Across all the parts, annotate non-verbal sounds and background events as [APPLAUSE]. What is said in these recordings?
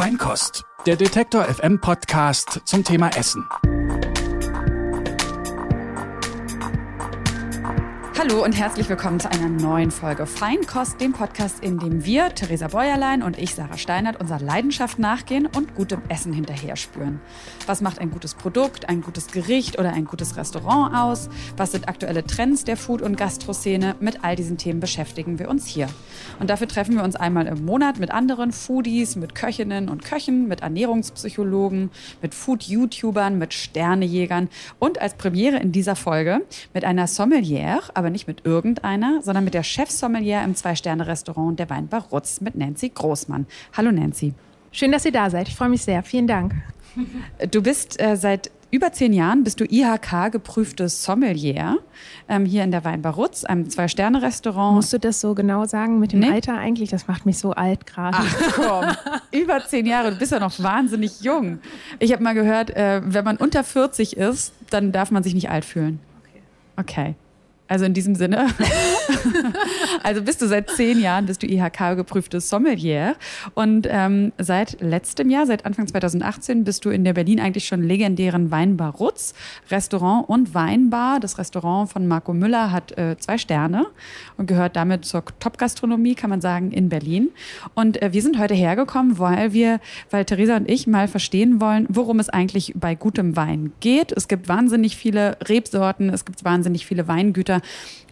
Feinkost, der Detektor FM Podcast zum Thema Essen. Hallo und herzlich willkommen zu einer neuen Folge Feinkost, dem Podcast, in dem wir, Theresa Bäuerlein und ich, Sarah Steinert, unserer Leidenschaft nachgehen und gutem Essen hinterher spüren. Was macht ein gutes Produkt, ein gutes Gericht oder ein gutes Restaurant aus? Was sind aktuelle Trends der Food- und Gastroszene? Mit all diesen Themen beschäftigen wir uns hier. Und dafür treffen wir uns einmal im Monat mit anderen Foodies, mit Köchinnen und Köchen, mit Ernährungspsychologen, mit Food-YouTubern, mit Sternejägern und als Premiere in dieser Folge mit einer Sommelier, aber nicht mit irgendeiner, sondern mit der Chefsommelier im Zwei-Sterne-Restaurant der Weinbar Rutz mit Nancy Großmann. Hallo Nancy. Schön, dass ihr da seid. Ich freue mich sehr. Vielen Dank. Du bist äh, seit über zehn Jahren bist du IHK geprüfte Sommelier ähm, hier in der Weinbar Rutz, einem Zwei-Sterne-Restaurant. Musst du das so genau sagen mit dem nee? Alter eigentlich? Das macht mich so alt gerade. Ach komm, über zehn Jahre, du bist ja noch wahnsinnig jung. Ich habe mal gehört, äh, wenn man unter 40 ist, dann darf man sich nicht alt fühlen. Okay. Okay. Also in diesem Sinne. [LAUGHS] also bist du seit zehn Jahren, bist du IHK-geprüfte Sommelier. Und ähm, seit letztem Jahr, seit Anfang 2018, bist du in der Berlin eigentlich schon legendären Weinbar Rutz, Restaurant und Weinbar. Das Restaurant von Marco Müller hat äh, zwei Sterne und gehört damit zur Top-Gastronomie, kann man sagen, in Berlin. Und äh, wir sind heute hergekommen, weil wir, weil Theresa und ich mal verstehen wollen, worum es eigentlich bei gutem Wein geht. Es gibt wahnsinnig viele Rebsorten, es gibt wahnsinnig viele Weingüter.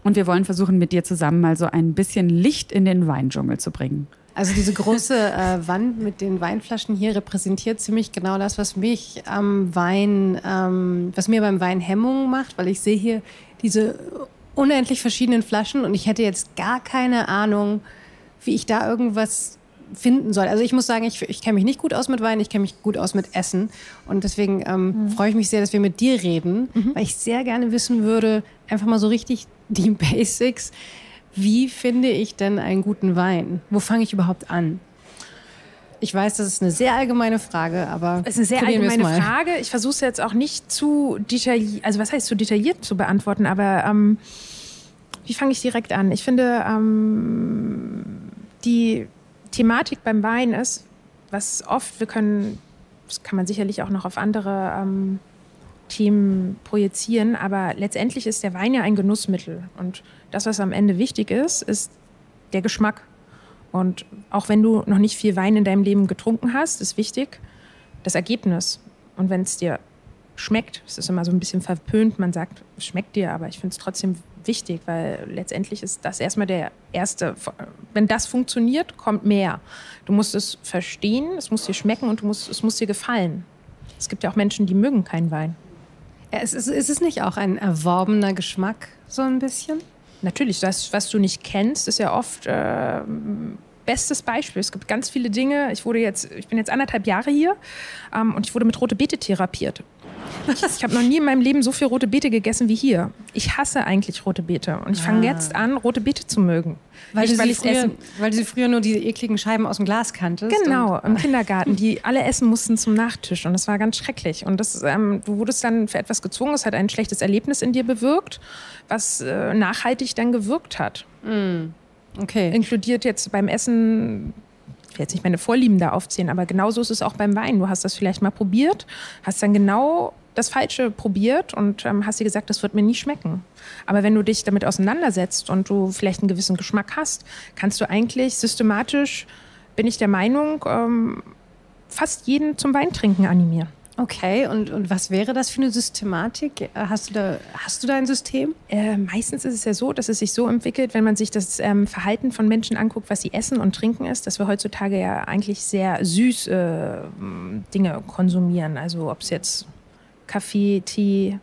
Und wir wollen versuchen, mit dir zusammen mal so ein bisschen Licht in den Weindschungel zu bringen. Also diese große äh, Wand mit den Weinflaschen hier repräsentiert ziemlich genau das, was mich am Wein, ähm, was mir beim Wein Hemmungen macht, weil ich sehe hier diese unendlich verschiedenen Flaschen und ich hätte jetzt gar keine Ahnung, wie ich da irgendwas finden soll. Also ich muss sagen, ich, ich kenne mich nicht gut aus mit Wein, ich kenne mich gut aus mit Essen. Und deswegen ähm, mhm. freue ich mich sehr, dass wir mit dir reden, mhm. weil ich sehr gerne wissen würde, einfach mal so richtig [LAUGHS] die Basics. Wie finde ich denn einen guten Wein? Wo fange ich überhaupt an? Ich weiß, das ist eine sehr allgemeine Frage, aber. Es ist eine sehr allgemeine Frage. Ich versuche es jetzt auch nicht zu detailliert, also was heißt zu detailliert zu beantworten, aber ähm, wie fange ich direkt an? Ich finde, ähm, die Thematik beim Wein ist, was oft, wir können, das kann man sicherlich auch noch auf andere ähm, Themen projizieren, aber letztendlich ist der Wein ja ein Genussmittel. Und das, was am Ende wichtig ist, ist der Geschmack. Und auch wenn du noch nicht viel Wein in deinem Leben getrunken hast, ist wichtig das Ergebnis. Und wenn es dir schmeckt, es ist immer so ein bisschen verpönt, man sagt, es schmeckt dir, aber ich finde es trotzdem wichtig, weil letztendlich ist das erstmal der erste, wenn das funktioniert, kommt mehr. Du musst es verstehen, es muss dir schmecken und du musst, es muss dir gefallen. Es gibt ja auch Menschen, die mögen keinen Wein. Ja, ist, ist, ist es nicht auch ein erworbener Geschmack, so ein bisschen? Natürlich, das, was du nicht kennst, ist ja oft äh, bestes Beispiel. Es gibt ganz viele Dinge. Ich wurde jetzt, ich bin jetzt anderthalb Jahre hier ähm, und ich wurde mit rote Beete therapiert. Ich habe noch nie in meinem Leben so viel rote Beete gegessen wie hier. Ich hasse eigentlich rote Beete und ich fange ah. jetzt an, rote Beete zu mögen. Weil, Nicht, weil, früher, essen. weil du sie früher nur diese ekligen Scheiben aus dem Glas kanntest? Genau, im Kindergarten, die alle essen mussten zum Nachtisch und das war ganz schrecklich. Und das, ähm, du wurdest dann für etwas gezwungen, es hat ein schlechtes Erlebnis in dir bewirkt, was äh, nachhaltig dann gewirkt hat. Mm. Okay. Inkludiert jetzt beim Essen ich will jetzt nicht meine Vorlieben da aufzählen, aber genauso ist es auch beim Wein. Du hast das vielleicht mal probiert, hast dann genau das Falsche probiert und ähm, hast dir gesagt, das wird mir nie schmecken. Aber wenn du dich damit auseinandersetzt und du vielleicht einen gewissen Geschmack hast, kannst du eigentlich systematisch, bin ich der Meinung, ähm, fast jeden zum Weintrinken animieren. Okay, und, und was wäre das für eine Systematik? Hast du da, hast du da ein System? Äh, meistens ist es ja so, dass es sich so entwickelt, wenn man sich das ähm, Verhalten von Menschen anguckt, was sie essen und trinken ist, dass wir heutzutage ja eigentlich sehr süß äh, Dinge konsumieren. Also ob es jetzt Kaffee, Tee.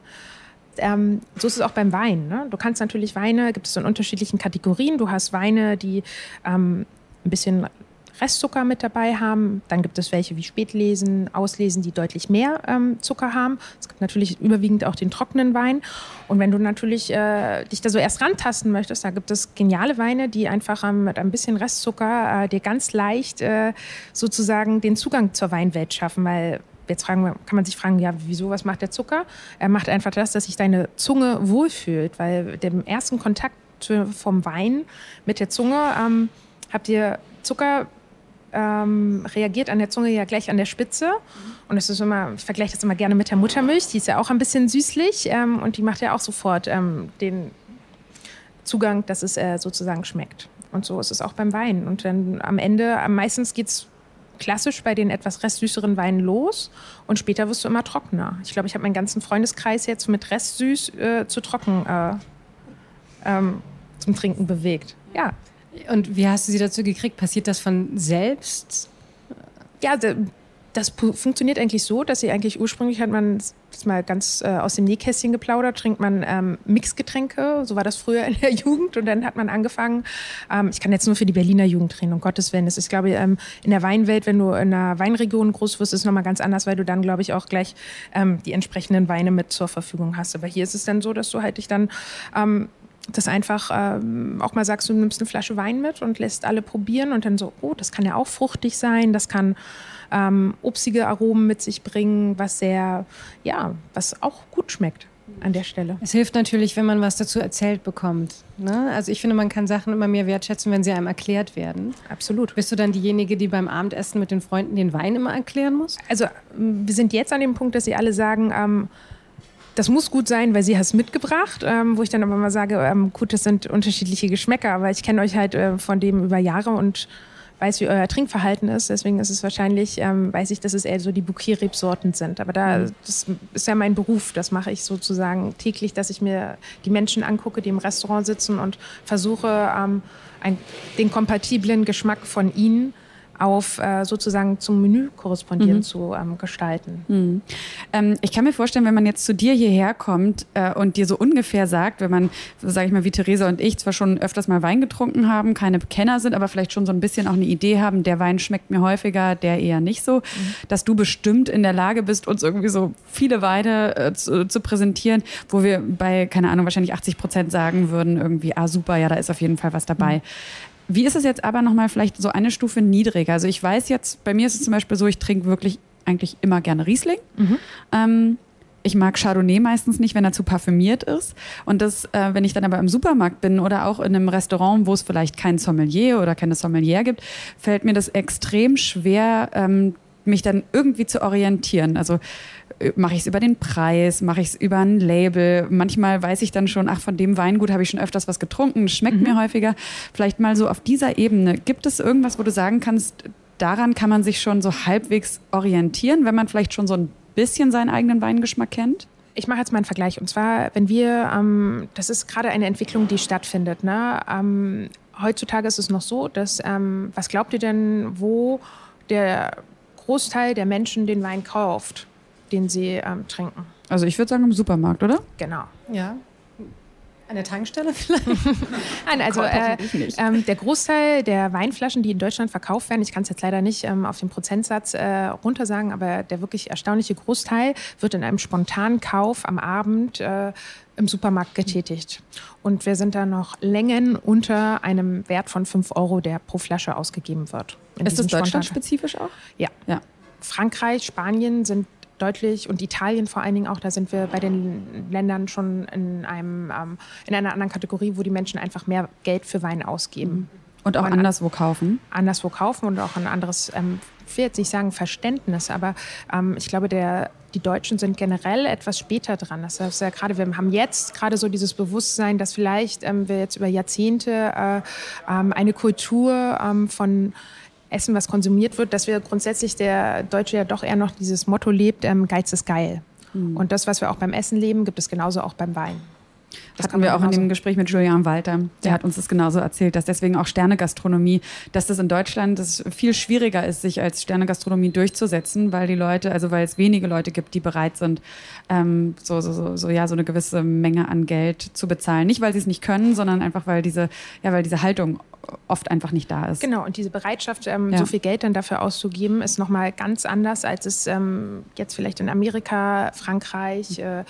Ähm, so ist es auch beim Wein. Ne? Du kannst natürlich Weine, gibt es in unterschiedlichen Kategorien. Du hast Weine, die ähm, ein bisschen Restzucker mit dabei haben. Dann gibt es welche wie Spätlesen, Auslesen, die deutlich mehr ähm, Zucker haben. Es gibt natürlich überwiegend auch den trockenen Wein. Und wenn du natürlich äh, dich da so erst rantasten möchtest, da gibt es geniale Weine, die einfach ähm, mit ein bisschen Restzucker äh, dir ganz leicht äh, sozusagen den Zugang zur Weinwelt schaffen, weil jetzt fragen, kann man sich fragen, ja, wieso, was macht der Zucker? Er macht einfach das, dass sich deine Zunge wohlfühlt, weil dem ersten Kontakt vom Wein mit der Zunge ähm, habt ihr Zucker ähm, reagiert an der Zunge ja gleich an der Spitze. Und es ist immer, ich vergleiche das immer gerne mit der Muttermilch, die ist ja auch ein bisschen süßlich ähm, und die macht ja auch sofort ähm, den Zugang, dass es äh, sozusagen schmeckt. Und so ist es auch beim Wein. Und dann am Ende, meistens geht es klassisch bei den etwas restsüßeren Weinen los und später wirst du immer trockener. Ich glaube, ich habe meinen ganzen Freundeskreis jetzt mit restsüß äh, zu trocken äh, ähm, zum Trinken bewegt. Ja. Und wie hast du sie dazu gekriegt? Passiert das von selbst? Ja, das funktioniert eigentlich so, dass sie eigentlich ursprünglich hat man das mal ganz äh, aus dem Nähkästchen geplaudert, trinkt man ähm, Mixgetränke, so war das früher [LAUGHS] in der Jugend und dann hat man angefangen, ähm, ich kann jetzt nur für die Berliner Jugend reden, um Gottes Willen, das ist glaube ich ähm, in der Weinwelt, wenn du in einer Weinregion groß wirst, ist es nochmal ganz anders, weil du dann glaube ich auch gleich ähm, die entsprechenden Weine mit zur Verfügung hast, aber hier ist es dann so, dass du halt dich dann ähm, das einfach ähm, auch mal sagst, du nimmst eine Flasche Wein mit und lässt alle probieren und dann so, oh, das kann ja auch fruchtig sein, das kann ähm, obstige Aromen mit sich bringen, was sehr, ja, was auch gut schmeckt an der Stelle. Es hilft natürlich, wenn man was dazu erzählt bekommt. Ne? Also ich finde, man kann Sachen immer mehr wertschätzen, wenn sie einem erklärt werden. Absolut. Bist du dann diejenige, die beim Abendessen mit den Freunden den Wein immer erklären muss? Also wir sind jetzt an dem Punkt, dass sie alle sagen, ähm, das muss gut sein, weil sie es mitgebracht, ähm, wo ich dann aber mal sage, ähm, gut, das sind unterschiedliche Geschmäcker, aber ich kenne euch halt äh, von dem über Jahre und weiß, wie euer Trinkverhalten ist. Deswegen ist es wahrscheinlich, ähm, weiß ich, dass es eher so die Bouquet-Rebsorten sind. Aber da, mhm. das ist ja mein Beruf. Das mache ich sozusagen täglich, dass ich mir die Menschen angucke, die im Restaurant sitzen und versuche, ähm, ein, den kompatiblen Geschmack von ihnen auf äh, sozusagen zum Menü korrespondieren mhm. zu ähm, gestalten. Mhm. Ähm, ich kann mir vorstellen, wenn man jetzt zu dir hierher kommt äh, und dir so ungefähr sagt, wenn man, sage ich mal, wie Theresa und ich zwar schon öfters mal Wein getrunken haben, keine Kenner sind, aber vielleicht schon so ein bisschen auch eine Idee haben, der Wein schmeckt mir häufiger, der eher nicht so, mhm. dass du bestimmt in der Lage bist, uns irgendwie so viele Weine äh, zu, zu, präsentieren, wo wir bei, keine Ahnung, wahrscheinlich 80 Prozent sagen würden, irgendwie, ah super, ja, da ist auf jeden Fall was dabei. Wie ist es jetzt aber nochmal vielleicht so eine Stufe niedriger? Also ich weiß jetzt, bei mir ist es zum Beispiel so, ich trinke wirklich eigentlich immer gerne Riesling. Mhm. Ähm, ich mag Chardonnay meistens nicht, wenn er zu parfümiert ist. Und das, äh, wenn ich dann aber im Supermarkt bin oder auch in einem Restaurant, wo es vielleicht kein Sommelier oder keine Sommelier gibt, fällt mir das extrem schwer, ähm, mich dann irgendwie zu orientieren. Also äh, mache ich es über den Preis, mache ich es über ein Label. Manchmal weiß ich dann schon, ach, von dem Weingut habe ich schon öfters was getrunken, schmeckt mhm. mir häufiger. Vielleicht mal so auf dieser Ebene. Gibt es irgendwas, wo du sagen kannst, daran kann man sich schon so halbwegs orientieren, wenn man vielleicht schon so ein bisschen seinen eigenen Weingeschmack kennt? Ich mache jetzt mal einen Vergleich. Und zwar, wenn wir, ähm, das ist gerade eine Entwicklung, die stattfindet. Ne? Ähm, heutzutage ist es noch so, dass, ähm, was glaubt ihr denn, wo der Großteil der Menschen den Wein kauft? den sie ähm, trinken. Also ich würde sagen im Supermarkt, oder? Genau. Ja. An der Tankstelle vielleicht? [LAUGHS] Nein, also äh, ähm, der Großteil der Weinflaschen, die in Deutschland verkauft werden, ich kann es jetzt leider nicht ähm, auf den Prozentsatz äh, runtersagen, aber der wirklich erstaunliche Großteil wird in einem spontanen Kauf am Abend äh, im Supermarkt getätigt. Und wir sind da noch Längen unter einem Wert von 5 Euro, der pro Flasche ausgegeben wird. Ist das deutschlandspezifisch auch? Ja. ja. Frankreich, Spanien sind deutlich und Italien vor allen Dingen auch, da sind wir bei den Ländern schon in, einem, ähm, in einer anderen Kategorie, wo die Menschen einfach mehr Geld für Wein ausgeben. Und auch und anderswo kaufen? Anderswo kaufen und auch ein anderes, ähm, ich will jetzt nicht sagen Verständnis, aber ähm, ich glaube, der, die Deutschen sind generell etwas später dran. Das heißt ja gerade, wir haben jetzt gerade so dieses Bewusstsein, dass vielleicht ähm, wir jetzt über Jahrzehnte äh, ähm, eine Kultur ähm, von Essen, was konsumiert wird, dass wir grundsätzlich der Deutsche ja doch eher noch dieses Motto lebt, ähm, Geiz ist geil. Mhm. Und das, was wir auch beim Essen leben, gibt es genauso auch beim Wein. Das hatten wir auch in dem Gespräch mit Julian Walter. Der ja. hat uns das genauso erzählt, dass deswegen auch Sternegastronomie, dass das in Deutschland das viel schwieriger ist, sich als Sternegastronomie durchzusetzen, weil die Leute, also weil es wenige Leute gibt, die bereit sind, ähm, so, so, so, so, ja, so eine gewisse Menge an Geld zu bezahlen. Nicht, weil sie es nicht können, sondern einfach, weil diese, ja, weil diese Haltung oft einfach nicht da ist. Genau, und diese Bereitschaft, ähm, ja. so viel Geld dann dafür auszugeben, ist nochmal ganz anders, als es ähm, jetzt vielleicht in Amerika, Frankreich, äh,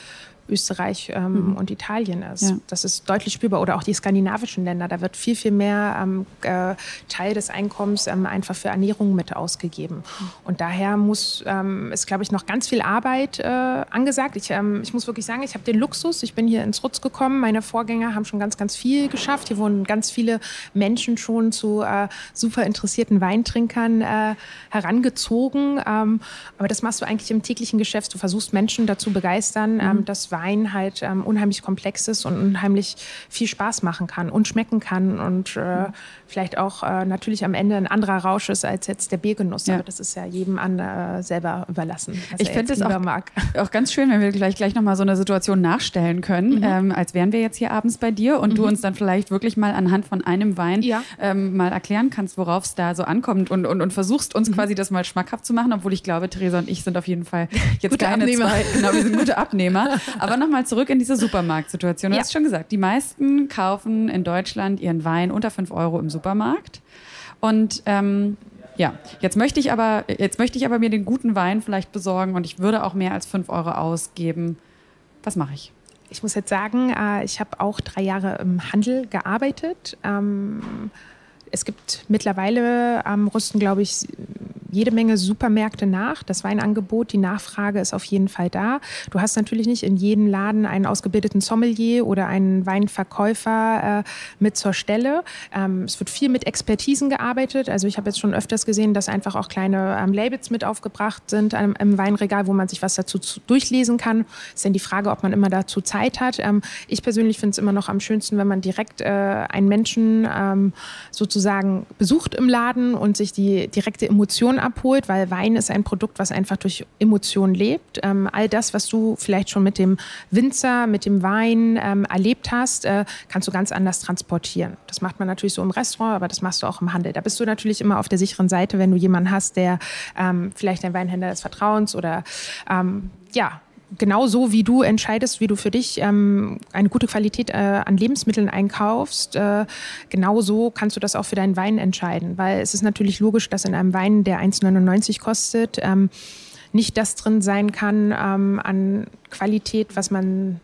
Österreich ähm, mhm. und Italien ist. Ja. Das ist deutlich spürbar. Oder auch die skandinavischen Länder. Da wird viel, viel mehr ähm, äh, Teil des Einkommens ähm, einfach für Ernährung mit ausgegeben. Und daher muss, ähm, ist, glaube ich, noch ganz viel Arbeit äh, angesagt. Ich, ähm, ich muss wirklich sagen, ich habe den Luxus. Ich bin hier ins Rutz gekommen. Meine Vorgänger haben schon ganz, ganz viel geschafft. Hier wurden ganz viele Menschen schon zu äh, super interessierten Weintrinkern äh, herangezogen. Ähm, aber das machst du eigentlich im täglichen Geschäft. Du versuchst Menschen dazu begeistern, mhm. dass Wein halt ähm, unheimlich komplex ist und unheimlich viel Spaß machen kann und schmecken kann und äh, vielleicht auch äh, natürlich am Ende ein anderer Rausch ist als jetzt der Biergenuss. Ja. Aber das ist ja jedem an äh, selber überlassen. Ich finde es auch, [LAUGHS] auch, ganz schön, wenn wir gleich, gleich nochmal so eine Situation nachstellen können, mhm. ähm, als wären wir jetzt hier abends bei dir und mhm. du uns dann vielleicht wirklich mal anhand von einem Wein ja. ähm, mal erklären kannst, worauf es da so ankommt und, und, und versuchst uns mhm. quasi das mal schmackhaft zu machen, obwohl ich glaube, Theresa und ich sind auf jeden Fall [LAUGHS] jetzt gute keine Abnehmer. zwei, genau, wir sind gute Abnehmer. [LAUGHS] Aber nochmal zurück in diese Supermarktsituation. Du ja. hast schon gesagt, die meisten kaufen in Deutschland ihren Wein unter 5 Euro im Supermarkt. Und ähm, ja, jetzt möchte ich aber, jetzt möchte ich aber mir den guten Wein vielleicht besorgen und ich würde auch mehr als 5 Euro ausgeben. Was mache ich? Ich muss jetzt sagen, äh, ich habe auch drei Jahre im Handel gearbeitet. Ähm, es gibt mittlerweile am Rüsten, glaube ich, jede Menge Supermärkte nach. Das Weinangebot, die Nachfrage ist auf jeden Fall da. Du hast natürlich nicht in jedem Laden einen ausgebildeten Sommelier oder einen Weinverkäufer äh, mit zur Stelle. Ähm, es wird viel mit Expertisen gearbeitet. Also ich habe jetzt schon öfters gesehen, dass einfach auch kleine ähm, Labels mit aufgebracht sind ähm, im Weinregal, wo man sich was dazu durchlesen kann. Ist dann die Frage, ob man immer dazu Zeit hat. Ähm, ich persönlich finde es immer noch am schönsten, wenn man direkt äh, einen Menschen ähm, sozusagen besucht im Laden und sich die direkte Emotion abholt, weil Wein ist ein Produkt, was einfach durch Emotionen lebt. Ähm, all das, was du vielleicht schon mit dem Winzer, mit dem Wein ähm, erlebt hast, äh, kannst du ganz anders transportieren. Das macht man natürlich so im Restaurant, aber das machst du auch im Handel. Da bist du natürlich immer auf der sicheren Seite, wenn du jemanden hast, der ähm, vielleicht ein Weinhändler des Vertrauens oder ähm, ja, genau so wie du entscheidest, wie du für dich ähm, eine gute Qualität äh, an Lebensmitteln einkaufst, äh, genau so kannst du das auch für deinen Wein entscheiden. Weil es ist natürlich logisch, dass in einem Wein, der 1,99 kostet, ähm, nicht das drin sein kann ähm, an Qualität, was man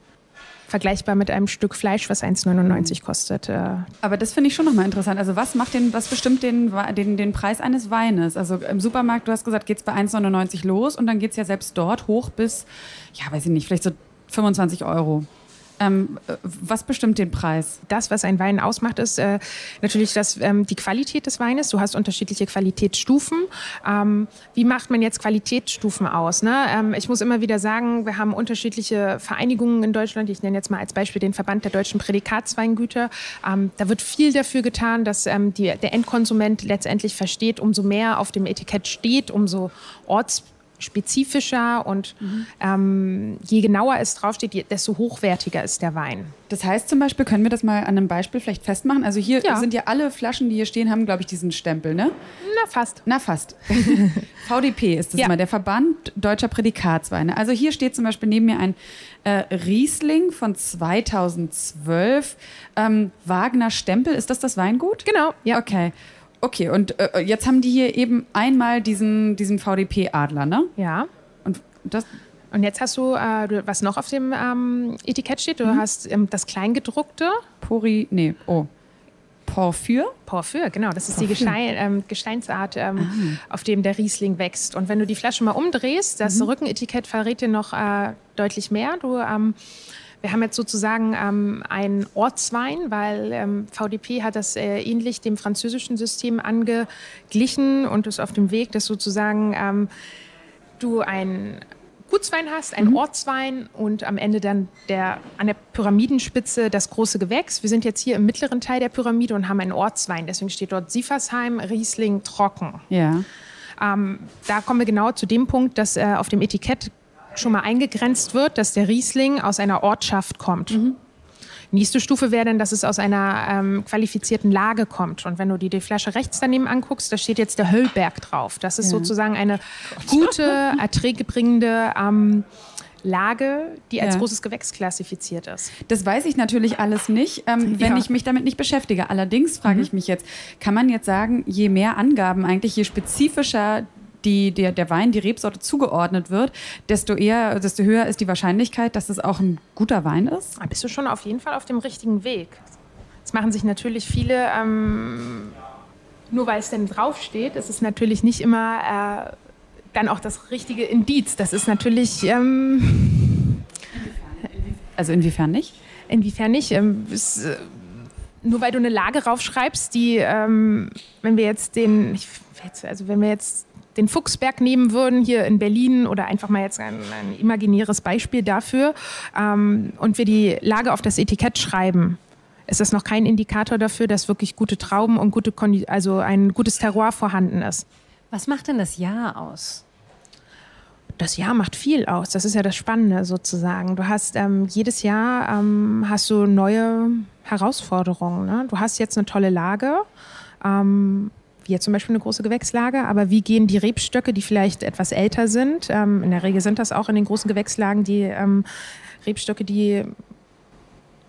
vergleichbar mit einem Stück Fleisch, was 1,99 kostet. Äh. Aber das finde ich schon nochmal interessant. Also was macht den, was bestimmt den, den, den Preis eines Weines? Also im Supermarkt, du hast gesagt, geht es bei 1,99 los und dann geht es ja selbst dort hoch bis, ja, weiß ich nicht, vielleicht so 25 Euro. Ähm, was bestimmt den Preis? Das, was ein Wein ausmacht, ist äh, natürlich das, ähm, die Qualität des Weines. Du hast unterschiedliche Qualitätsstufen. Ähm, wie macht man jetzt Qualitätsstufen aus? Ne? Ähm, ich muss immer wieder sagen, wir haben unterschiedliche Vereinigungen in Deutschland. Ich nenne jetzt mal als Beispiel den Verband der deutschen Prädikatsweingüter. Ähm, da wird viel dafür getan, dass ähm, die, der Endkonsument letztendlich versteht, umso mehr auf dem Etikett steht, umso orts spezifischer und mhm. ähm, je genauer es draufsteht, desto hochwertiger ist der Wein. Das heißt zum Beispiel, können wir das mal an einem Beispiel vielleicht festmachen? Also hier ja. sind ja alle Flaschen, die hier stehen, haben, glaube ich, diesen Stempel, ne? Na, fast. Na, fast. [LAUGHS] VDP ist das ja. mal, der Verband Deutscher Prädikatsweine. Also hier steht zum Beispiel neben mir ein äh, Riesling von 2012. Ähm, Wagner Stempel, ist das das Weingut? Genau, ja. Okay. Okay, und äh, jetzt haben die hier eben einmal diesen, diesen VDP-Adler, ne? Ja. Und das. Und jetzt hast du, äh, was noch auf dem ähm, Etikett steht, du mhm. hast ähm, das Kleingedruckte. Pori, nee, oh. Porphyr? Porphyr, genau. Das ist Porphyr. die Gestein, ähm, Gesteinsart, ähm, ah. auf dem der Riesling wächst. Und wenn du die Flasche mal umdrehst, das mhm. Rückenetikett verrät dir noch äh, deutlich mehr. Du ähm, wir haben jetzt sozusagen ähm, einen Ortswein, weil ähm, VDP hat das äh, ähnlich dem französischen System angeglichen und ist auf dem Weg, dass sozusagen ähm, du einen Gutswein hast, einen mhm. Ortswein und am Ende dann der, an der Pyramidenspitze das große Gewächs. Wir sind jetzt hier im mittleren Teil der Pyramide und haben einen Ortswein. Deswegen steht dort Siefersheim, Riesling, Trocken. Ja. Ähm, da kommen wir genau zu dem Punkt, dass äh, auf dem Etikett schon mal eingegrenzt wird, dass der Riesling aus einer Ortschaft kommt. Mhm. Nächste Stufe wäre dann, dass es aus einer ähm, qualifizierten Lage kommt. Und wenn du dir die Flasche rechts daneben anguckst, da steht jetzt der Höllberg drauf. Das ist ja. sozusagen eine gute, [LAUGHS] erträgebringende ähm, Lage, die als ja. großes Gewächs klassifiziert ist. Das weiß ich natürlich alles nicht, ähm, wenn ja. ich mich damit nicht beschäftige. Allerdings frage mhm. ich mich jetzt, kann man jetzt sagen, je mehr Angaben eigentlich, je spezifischer die, der, der Wein, die Rebsorte zugeordnet wird, desto eher, desto höher ist die Wahrscheinlichkeit, dass es auch ein guter Wein ist? Da bist du schon auf jeden Fall auf dem richtigen Weg. Es machen sich natürlich viele, ähm, nur weil es denn draufsteht, ist es natürlich nicht immer äh, dann auch das richtige Indiz. Das ist natürlich. Ähm, also inwiefern nicht? Inwiefern nicht? Ähm, es, äh, nur weil du eine Lage raufschreibst, die, ähm, wenn wir jetzt den, ich, also wenn wir jetzt den Fuchsberg nehmen würden hier in Berlin oder einfach mal jetzt ein, ein imaginäres Beispiel dafür ähm, und wir die Lage auf das Etikett schreiben, ist das noch kein Indikator dafür, dass wirklich gute Trauben und gute, also ein gutes Terroir vorhanden ist. Was macht denn das Jahr aus? Das Jahr macht viel aus. Das ist ja das Spannende sozusagen. Du hast ähm, jedes Jahr ähm, hast du neue Herausforderungen. Ne? Du hast jetzt eine tolle Lage. Ähm, jetzt zum Beispiel eine große Gewächslage, aber wie gehen die Rebstöcke, die vielleicht etwas älter sind, ähm, in der Regel sind das auch in den großen Gewächslagen die ähm, Rebstöcke, die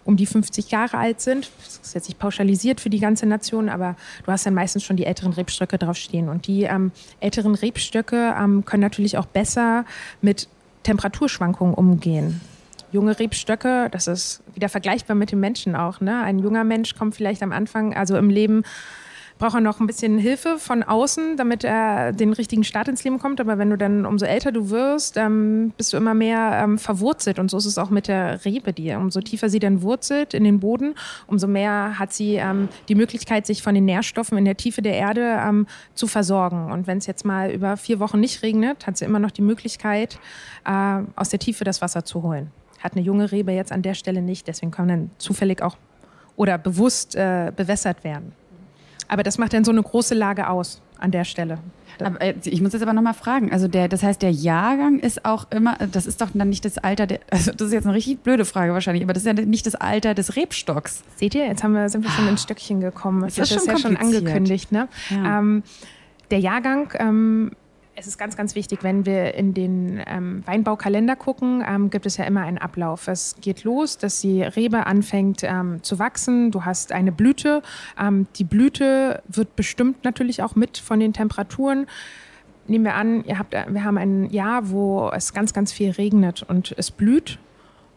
um die 50 Jahre alt sind. Das ist jetzt nicht pauschalisiert für die ganze Nation, aber du hast dann meistens schon die älteren Rebstöcke draufstehen. Und die ähm, älteren Rebstöcke ähm, können natürlich auch besser mit Temperaturschwankungen umgehen. Junge Rebstöcke, das ist wieder vergleichbar mit dem Menschen auch. Ne? Ein junger Mensch kommt vielleicht am Anfang, also im Leben, braucht er noch ein bisschen Hilfe von außen, damit er den richtigen Start ins Leben kommt. Aber wenn du dann, umso älter du wirst, ähm, bist du immer mehr ähm, verwurzelt. Und so ist es auch mit der Rebe, die umso tiefer sie dann wurzelt in den Boden, umso mehr hat sie ähm, die Möglichkeit, sich von den Nährstoffen in der Tiefe der Erde ähm, zu versorgen. Und wenn es jetzt mal über vier Wochen nicht regnet, hat sie immer noch die Möglichkeit, äh, aus der Tiefe das Wasser zu holen. Hat eine junge Rebe jetzt an der Stelle nicht, deswegen kann dann zufällig auch oder bewusst äh, bewässert werden. Aber das macht dann so eine große Lage aus an der Stelle. Aber, äh, ich muss jetzt aber nochmal fragen. Also der, das heißt, der Jahrgang ist auch immer, das ist doch dann nicht das Alter, der, also das ist jetzt eine richtig blöde Frage wahrscheinlich, aber das ist ja nicht das Alter des Rebstocks. Seht ihr, jetzt haben wir, sind wir schon ins Stöckchen gekommen. Das, das ist, ist ja schon angekündigt. Ne? Ja. Ähm, der Jahrgang ähm, es ist ganz, ganz wichtig, wenn wir in den ähm, Weinbaukalender gucken, ähm, gibt es ja immer einen Ablauf. Es geht los, dass die Rebe anfängt ähm, zu wachsen. Du hast eine Blüte. Ähm, die Blüte wird bestimmt natürlich auch mit von den Temperaturen. Nehmen wir an, ihr habt, wir haben ein Jahr, wo es ganz, ganz viel regnet und es blüht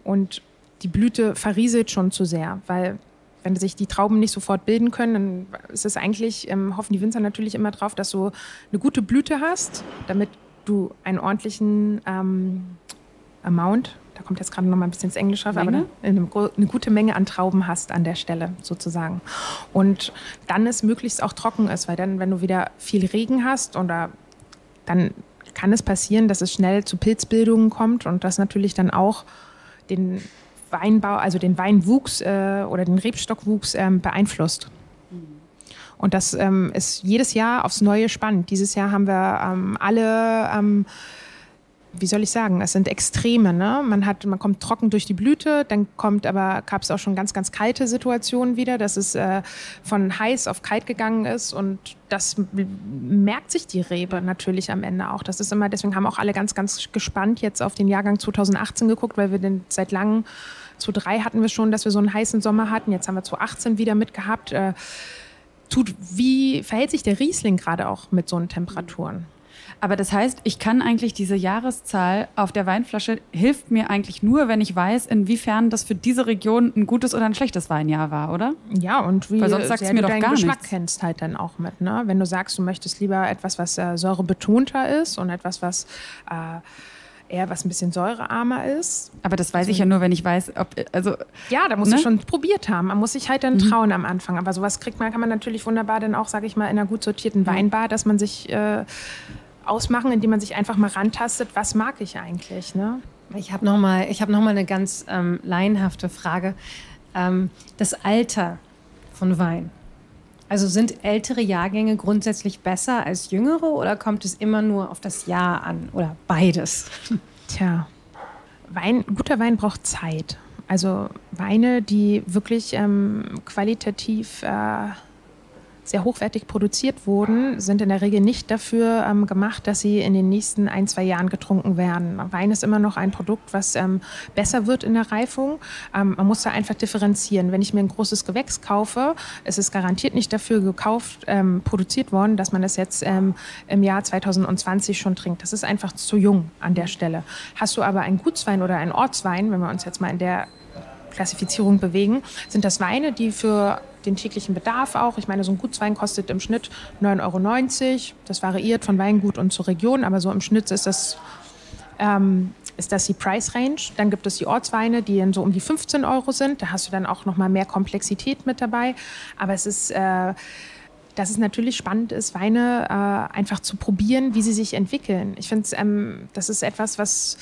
und die Blüte verrieselt schon zu sehr, weil wenn sich die Trauben nicht sofort bilden können, dann ist es eigentlich, ähm, hoffen die Winzer natürlich immer drauf, dass du eine gute Blüte hast, damit du einen ordentlichen ähm, Amount, da kommt jetzt gerade noch mal ein bisschen ins Englische, aber eine, eine, eine, gute Menge an Trauben hast an der Stelle sozusagen. Und dann es möglichst auch trocken ist, weil dann, wenn du wieder viel Regen hast oder dann kann es passieren, dass es schnell zu Pilzbildungen kommt und das natürlich dann auch den Weinbau, also den Weinwuchs äh, oder den Rebstockwuchs ähm, beeinflusst. Und das ähm, ist jedes Jahr aufs Neue spannend. Dieses Jahr haben wir ähm, alle ähm, wie soll ich sagen, es sind Extreme. Ne? Man, hat, man kommt trocken durch die Blüte, dann kommt aber, gab es auch schon ganz, ganz kalte Situationen wieder, dass es äh, von heiß auf kalt gegangen ist und das merkt sich die Rebe natürlich am Ende auch. Das ist immer, deswegen haben auch alle ganz, ganz gespannt jetzt auf den Jahrgang 2018 geguckt, weil wir den seit langem, 2003 hatten wir schon, dass wir so einen heißen Sommer hatten, jetzt haben wir 2018 wieder mitgehabt. Äh, tut, wie verhält sich der Riesling gerade auch mit so Temperaturen? Aber das heißt, ich kann eigentlich diese Jahreszahl auf der Weinflasche hilft mir eigentlich nur, wenn ich weiß, inwiefern das für diese Region ein gutes oder ein schlechtes Weinjahr war, oder? Ja, und wie Weil sonst sagst du mir du doch gar Geschmack nichts. kennst halt dann auch mit. Ne? Wenn du sagst, du möchtest lieber etwas, was äh, säurebetonter ist und etwas, was äh, eher was ein bisschen säurearmer ist. Aber das weiß ich ja nur, wenn ich weiß, ob also Ja, da musst Ne? du schon probiert haben. Man muss sich halt dann trauen am Anfang. Aber sowas kriegt man, kann man natürlich wunderbar dann auch, sage ich mal, in einer gut sortierten Weinbar, dass man sich äh, ausmachen, indem man sich einfach mal rantastet, was mag ich eigentlich. Ne? Ich habe noch mal, ich habe noch mal eine ganz ähm, laienhafte Frage. Ähm, das Alter von Wein. Also sind ältere Jahrgänge grundsätzlich besser als jüngere oder kommt es immer nur auf das Jahr an oder beides? [LAUGHS] Tja, Wein, guter Wein braucht Zeit. Also Weine, die wirklich ähm, qualitativ äh, sehr hochwertig produziert wurden, sind in der Regel nicht dafür ähm, gemacht, dass sie in den nächsten ein, zwei Jahren getrunken werden. Wein ist immer noch ein Produkt, was ähm, besser wird in der Reifung. Ähm, man muss da einfach differenzieren. Wenn ich mir ein großes Gewächs kaufe, es ist garantiert nicht dafür gekauft, ähm, produziert worden, dass man das jetzt ähm, im Jahr 2020 schon trinkt. Das ist einfach zu jung an der Stelle. Hast du aber einen Gutswein oder einen Ortswein, wenn wir uns jetzt mal in der Klassifizierung bewegen, sind das Weine, die für den täglichen Bedarf auch. Ich meine, so ein Gutswein kostet im Schnitt 9,90 Euro. Das variiert von Weingut und zur Region, aber so im Schnitt ist das, ähm, ist das die Price Range. Dann gibt es die Ortsweine, die dann so um die 15 Euro sind. Da hast du dann auch noch mal mehr Komplexität mit dabei. Aber es ist... Äh, dass es natürlich spannend ist, Weine äh, einfach zu probieren, wie sie sich entwickeln. Ich finde, ähm, das ist etwas, was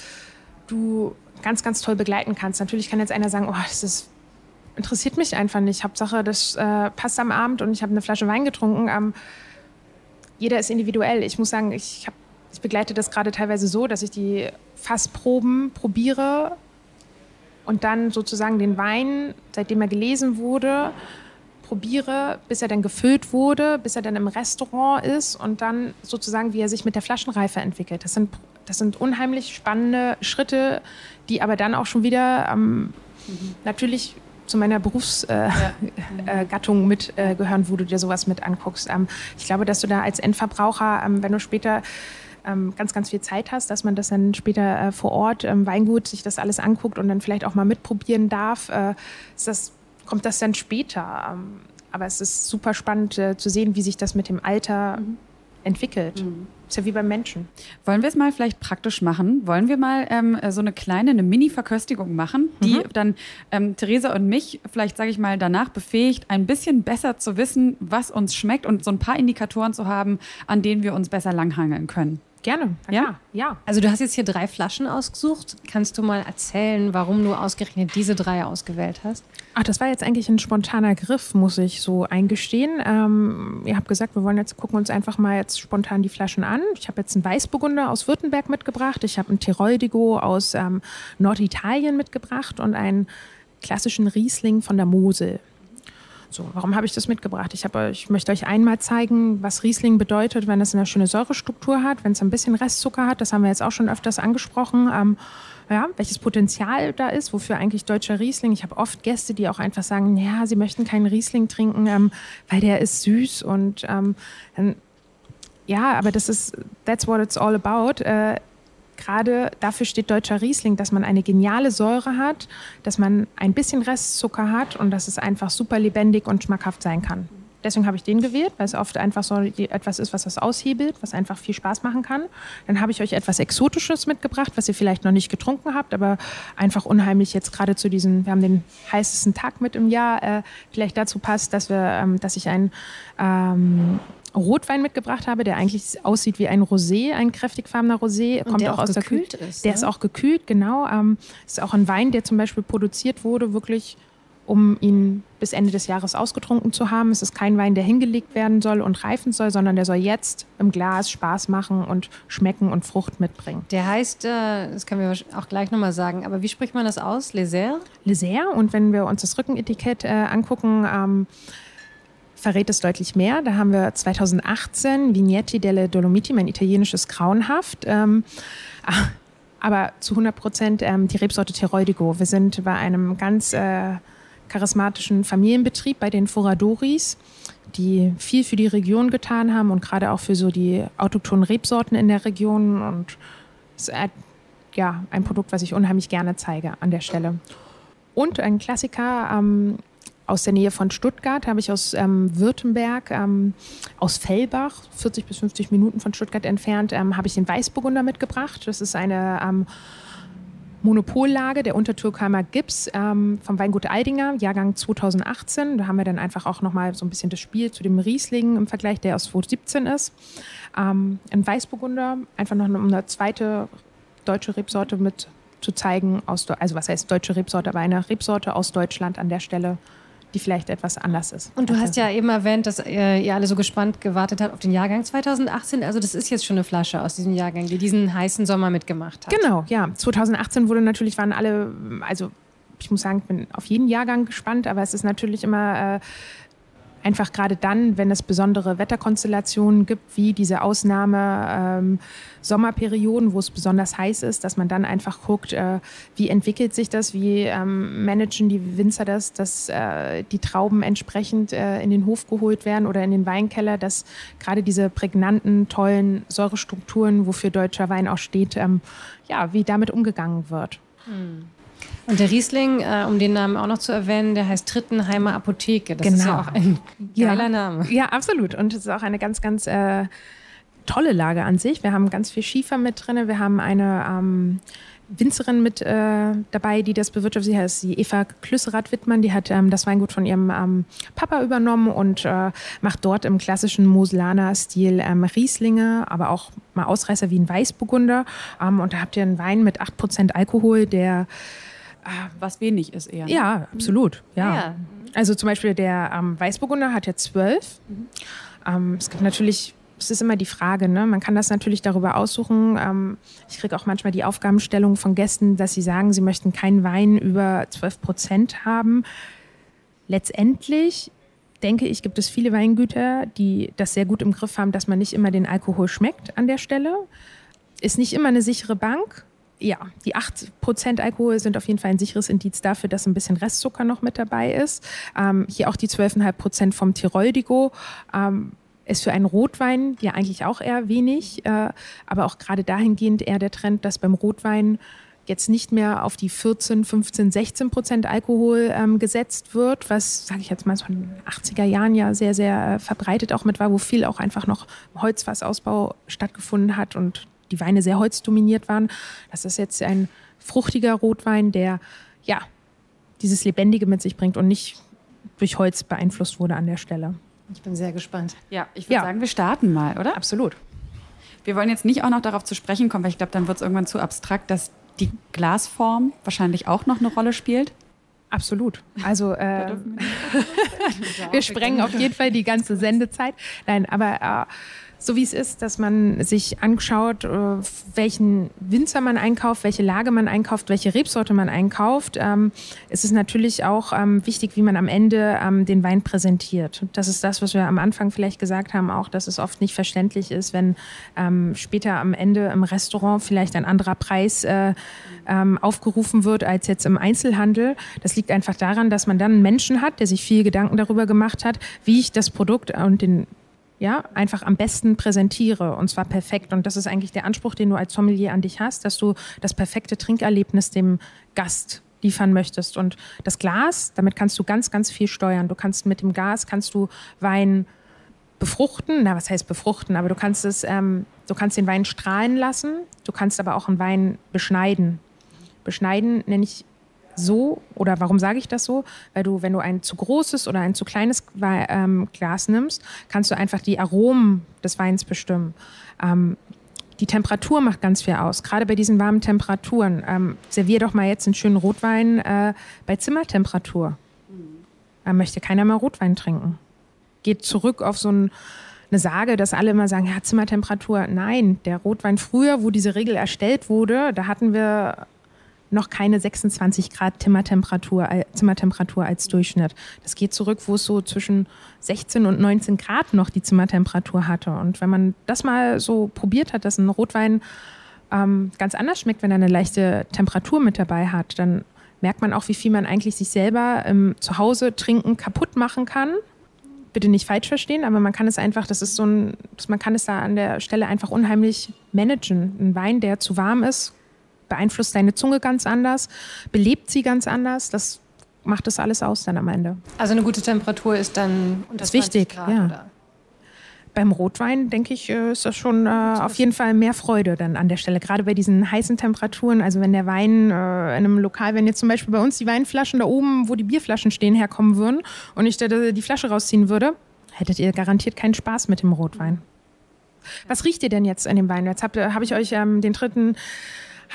du ganz, ganz toll begleiten kannst. Natürlich kann jetzt einer sagen, oh, das ist interessiert mich einfach nicht. Hauptsache, das äh, passt am Abend und ich habe eine Flasche Wein getrunken. Ähm, jeder ist individuell. Ich muss sagen, ich, hab, ich begleite das gerade teilweise so, dass ich die Fassproben probiere und dann sozusagen den Wein, seitdem er gelesen wurde, probiere, bis er dann gefüllt wurde, bis er dann im Restaurant ist und dann sozusagen, wie er sich mit der Flaschenreife entwickelt. Das sind, das sind unheimlich spannende Schritte, die aber dann auch schon wieder ähm, mhm. natürlich zu meiner Berufsgattung äh, [LAUGHS] äh, mitgehören, äh, wo du dir sowas mit anguckst. Ähm, ich glaube, dass du da als Endverbraucher, ähm, wenn du später ähm, ganz, ganz viel Zeit hast, dass man das dann später vor Ort im Weingut sich das alles anguckt und dann vielleicht auch mal mitprobieren darf, das, kommt das dann später. Aber es ist super spannend zu sehen, wie sich das mit dem Alter mhm. entwickelt. Mhm. Ist ja wie beim Menschen. Wollen wir es mal vielleicht praktisch machen? Wollen wir mal ähm, so eine kleine, eine Mini-Verköstigung machen, die mhm. dann ähm, Theresa und mich vielleicht, sage ich mal, danach befähigt, ein bisschen besser zu wissen, was uns schmeckt und so ein paar Indikatoren zu haben, an denen wir uns besser langhangeln können? Gerne. Ja? ja. Also du hast jetzt hier drei Flaschen ausgesucht. Kannst du mal erzählen, warum du ausgerechnet diese drei ausgewählt hast? Ach, das war jetzt eigentlich ein spontaner Griff, muss ich so eingestehen. Ähm, ihr habt gesagt, wir wollen jetzt gucken uns einfach mal jetzt spontan die Flaschen an. Ich habe jetzt einen Weißburgunder aus Württemberg mitgebracht. Ich habe einen Tiroldigo aus ähm, Norditalien mitgebracht und einen klassischen Riesling von der Mosel. So, warum habe ich das mitgebracht? Ich, habe, ich möchte euch einmal zeigen, was Riesling bedeutet, wenn es eine schöne Säurestruktur hat, wenn es ein bisschen Restzucker hat. Das haben wir jetzt auch schon öfters angesprochen. Ähm, ja, welches Potenzial da ist, wofür eigentlich deutscher Riesling. Ich habe oft Gäste, die auch einfach sagen, ja, sie möchten keinen Riesling trinken, ähm, weil der ist süß und ähm, ja, aber das ist, that's what it's all about. Äh, gerade dafür steht deutscher Riesling, dass man eine geniale Säure hat, dass man ein bisschen Restzucker hat und dass es einfach super lebendig und schmackhaft sein kann. Deswegen habe ich den gewählt, weil es oft einfach so etwas ist, was das aushebelt, was einfach viel Spaß machen kann. Dann habe ich euch etwas Exotisches mitgebracht, was ihr vielleicht noch nicht getrunken habt, aber einfach unheimlich jetzt gerade zu diesem, wir haben den heißesten Tag mit im Jahr, äh, vielleicht dazu passt, dass wir, ähm, dass ich ein ähm, Rotwein mitgebracht habe, der eigentlich aussieht wie ein Rosé, ein kräftig farbener Rosé. Und kommt der auch, auch aus gekühlt der ist. Der ne? ist auch gekühlt, genau. Ähm, ist auch ein Wein, der zum Beispiel produziert wurde, wirklich um ihn bis Ende des Jahres ausgetrunken zu haben. Es ist kein Wein, der hingelegt werden soll und reifen soll, sondern der soll jetzt im Glas Spaß machen und schmecken und Frucht mitbringen. Der heißt, äh, das können wir auch gleich nochmal sagen, aber wie spricht man das aus? Leser? Leser. Und wenn wir uns das Rückenetikett äh, angucken, ähm, verrät es deutlich mehr. Da haben wir 2018 Vignetti delle Dolomiti, mein italienisches Grauenhaft. Ähm, [LAUGHS] aber zu 100 Prozent ähm, die Rebsorte Teroidigo. Wir sind bei einem ganz äh, charismatischen Familienbetrieb bei den Foradoris, die viel für die Region getan haben und gerade auch für so die autochthonen Rebsorten in der Region. Und es ist ja, ein Produkt, was ich unheimlich gerne zeige an der Stelle. Und ein Klassiker, ähm, aus der Nähe von Stuttgart, habe ich aus ähm, Württemberg, ähm, aus Fellbach, 40 bis 50 Minuten von Stuttgart entfernt, ähm, habe ich den Weißburgunder mitgebracht. Das ist eine ähm, Monopollage der Untertürkheimer Gips ähm, vom Weingut Eidinger, Jahrgang 2018. Da haben wir dann einfach auch nochmal so ein bisschen das Spiel zu dem Riesling im Vergleich, der aus 2017 ist. Ähm, ein Weißburgunder, einfach noch eine zweite deutsche Rebsorte mit zu zeigen, aus, also was heißt deutsche Rebsorte, aber eine Rebsorte aus Deutschland an der Stelle die vielleicht etwas anders ist. Und du hast ja eben erwähnt, dass ihr, ihr alle so gespannt gewartet habt auf den Jahrgang 2018. Also das ist jetzt schon eine Flasche aus diesem Jahrgang, die diesen heißen Sommer mitgemacht hat. Genau, ja. 2018 wurde natürlich, waren alle, also ich muss sagen, ich bin auf jeden Jahrgang gespannt, aber es ist natürlich immer... Äh, einfach gerade dann, wenn es besondere Wetterkonstellationen gibt, wie diese Ausnahme ähm, Sommerperioden, wo es besonders heiß ist, dass man dann einfach guckt, äh, wie entwickelt sich das, wie ähm, managen die Winzer das, dass äh, die Trauben entsprechend äh, in den Hof geholt werden oder in den Weinkeller, dass gerade diese prägnanten, tollen Säurestrukturen, wofür deutscher Wein auch steht, ähm, ja, wie damit umgegangen wird. Hm. Und der Riesling, äh, um den Namen auch noch zu erwähnen, der heißt Trittenheimer Apotheke. Das genau. ist ja auch ein geiler ja. Name. Ja, absolut. Und es ist auch eine ganz, ganz äh, tolle Lage an sich. Wir haben ganz viel Schiefer mit drin. Wir haben eine ähm, Winzerin mit äh, dabei, die das bewirtschaftet. Sie heißt die Eva Klüsserath-Wittmann. Die hat ähm, das Weingut von ihrem ähm, Papa übernommen und äh, macht dort im klassischen Moselaner-Stil ähm, Rieslinge, aber auch mal Ausreißer wie ein Weißburgunder. Ähm, und da habt ihr einen Wein mit 8% Alkohol, der was wenig ist eher. Ne? Ja, absolut. Ja. ja. Also zum Beispiel der ähm, Weißburgunder hat ja zwölf. Mhm. Ähm, es gibt natürlich, es ist immer die Frage, ne? man kann das natürlich darüber aussuchen. Ähm, ich kriege auch manchmal die Aufgabenstellung von Gästen, dass sie sagen, sie möchten keinen Wein über 12 Prozent haben. Letztendlich denke ich, gibt es viele Weingüter, die das sehr gut im Griff haben, dass man nicht immer den Alkohol schmeckt an der Stelle. Ist nicht immer eine sichere Bank ja, die 8% Alkohol sind auf jeden Fall ein sicheres Indiz dafür, dass ein bisschen Restzucker noch mit dabei ist. Ähm, hier auch die 12,5% vom Tiroldigo. Ähm, ist für einen Rotwein ja eigentlich auch eher wenig, äh, aber auch gerade dahingehend eher der Trend, dass beim Rotwein jetzt nicht mehr auf die 14, 15, 16 Prozent Alkohol ähm, gesetzt wird, was, sage ich jetzt mal, so in den 80er Jahren ja sehr, sehr äh, verbreitet auch mit war, wo viel auch einfach noch Holzfassausbau stattgefunden hat und die Weine sehr holzdominiert waren. Das ist jetzt ein fruchtiger Rotwein, der ja dieses Lebendige mit sich bringt und nicht durch Holz beeinflusst wurde an der Stelle. Ich bin sehr gespannt. Ja, ich würde ja. sagen, wir starten mal, oder? Absolut. Wir wollen jetzt nicht auch noch darauf zu sprechen kommen, weil ich glaube, dann wird es irgendwann zu abstrakt, dass die Glasform wahrscheinlich auch noch eine Rolle spielt. Absolut. Also [LAUGHS] äh, [LAUGHS] wir sprengen auf jeden Fall die ganze Sendezeit. Nein, aber äh, so wie es ist, dass man sich anschaut, äh, welchen Winzer man einkauft, welche Lage man einkauft, welche Rebsorte man einkauft, ähm, ist es natürlich auch ähm, wichtig, wie man am Ende ähm, den Wein präsentiert. Das ist das, was wir am Anfang vielleicht gesagt haben, auch, dass es oft nicht verständlich ist, wenn später am Ende im Restaurant vielleicht ein anderer Preis äh, aufgerufen wird als jetzt im Einzelhandel. Das liegt einfach daran, dass man dann einen Menschen hat, der sich viel Gedanken darüber gemacht hat, wie ich das Produkt und den ja, einfach am besten präsentiere und zwar perfekt. Und das ist eigentlich der Anspruch, den du als Sommelier an dich hast, dass du das perfekte Trinkerlebnis dem Gast liefern möchtest. Und das Glas, damit kannst du ganz, ganz viel steuern. Du kannst mit dem Gas kannst du Wein befruchten. Na, was heißt befruchten? Aber du kannst es, ähm, du kannst den Wein strahlen lassen. Du kannst aber auch einen Wein beschneiden. Beschneiden nenne ich so, oder warum sage ich das so? Weil du, wenn du ein zu großes oder ein zu kleines ähm, Glas nimmst, kannst du einfach die Aromen des Weins bestimmen. Ähm, die Temperatur macht ganz viel aus, gerade bei diesen warmen Temperaturen. Ähm, servier doch mal jetzt einen schönen Rotwein äh, bei Zimmertemperatur. Da möchte keiner mehr Rotwein trinken. Geht zurück auf so ein, eine Sage, dass alle immer sagen, ja, Zimmertemperatur. Nein, der Rotwein früher, wo diese Regel erstellt wurde, da hatten wir noch keine 26 Grad Zimmertemperatur, Zimmertemperatur als Durchschnitt. Das geht zurück, wo es so zwischen 16 und 19 Grad noch die Zimmertemperatur hatte. Und wenn man das mal so probiert hat, dass ein Rotwein ähm, ganz anders schmeckt, wenn er eine leichte Temperatur mit dabei hat, dann merkt man auch, wie viel man eigentlich sich selber ähm, zu Hause trinken kaputt machen kann. Bitte nicht falsch verstehen, aber man kann es einfach, das ist so ein, man kann es da an der Stelle einfach unheimlich managen. Ein Wein, der zu warm ist, beeinflusst deine Zunge ganz anders, belebt sie ganz anders. Das macht das alles aus dann am Ende. Also eine gute Temperatur ist dann unter das ist wichtig, Grad, ja. Oder? Beim Rotwein, denke ich, äh, ist das schon äh, auf jeden Fall mehr Freude dann an der Stelle. Gerade bei diesen heißen Temperaturen. Also wenn der Wein äh, in einem Lokal, wenn jetzt zum Beispiel bei uns die Weinflaschen da oben, wo die Bierflaschen stehen, herkommen würden und ich da die Flasche rausziehen würde, hättet ihr garantiert keinen Spaß mit dem Rotwein. Was riecht ihr denn jetzt an dem Wein? Jetzt habe hab ich euch ähm, den dritten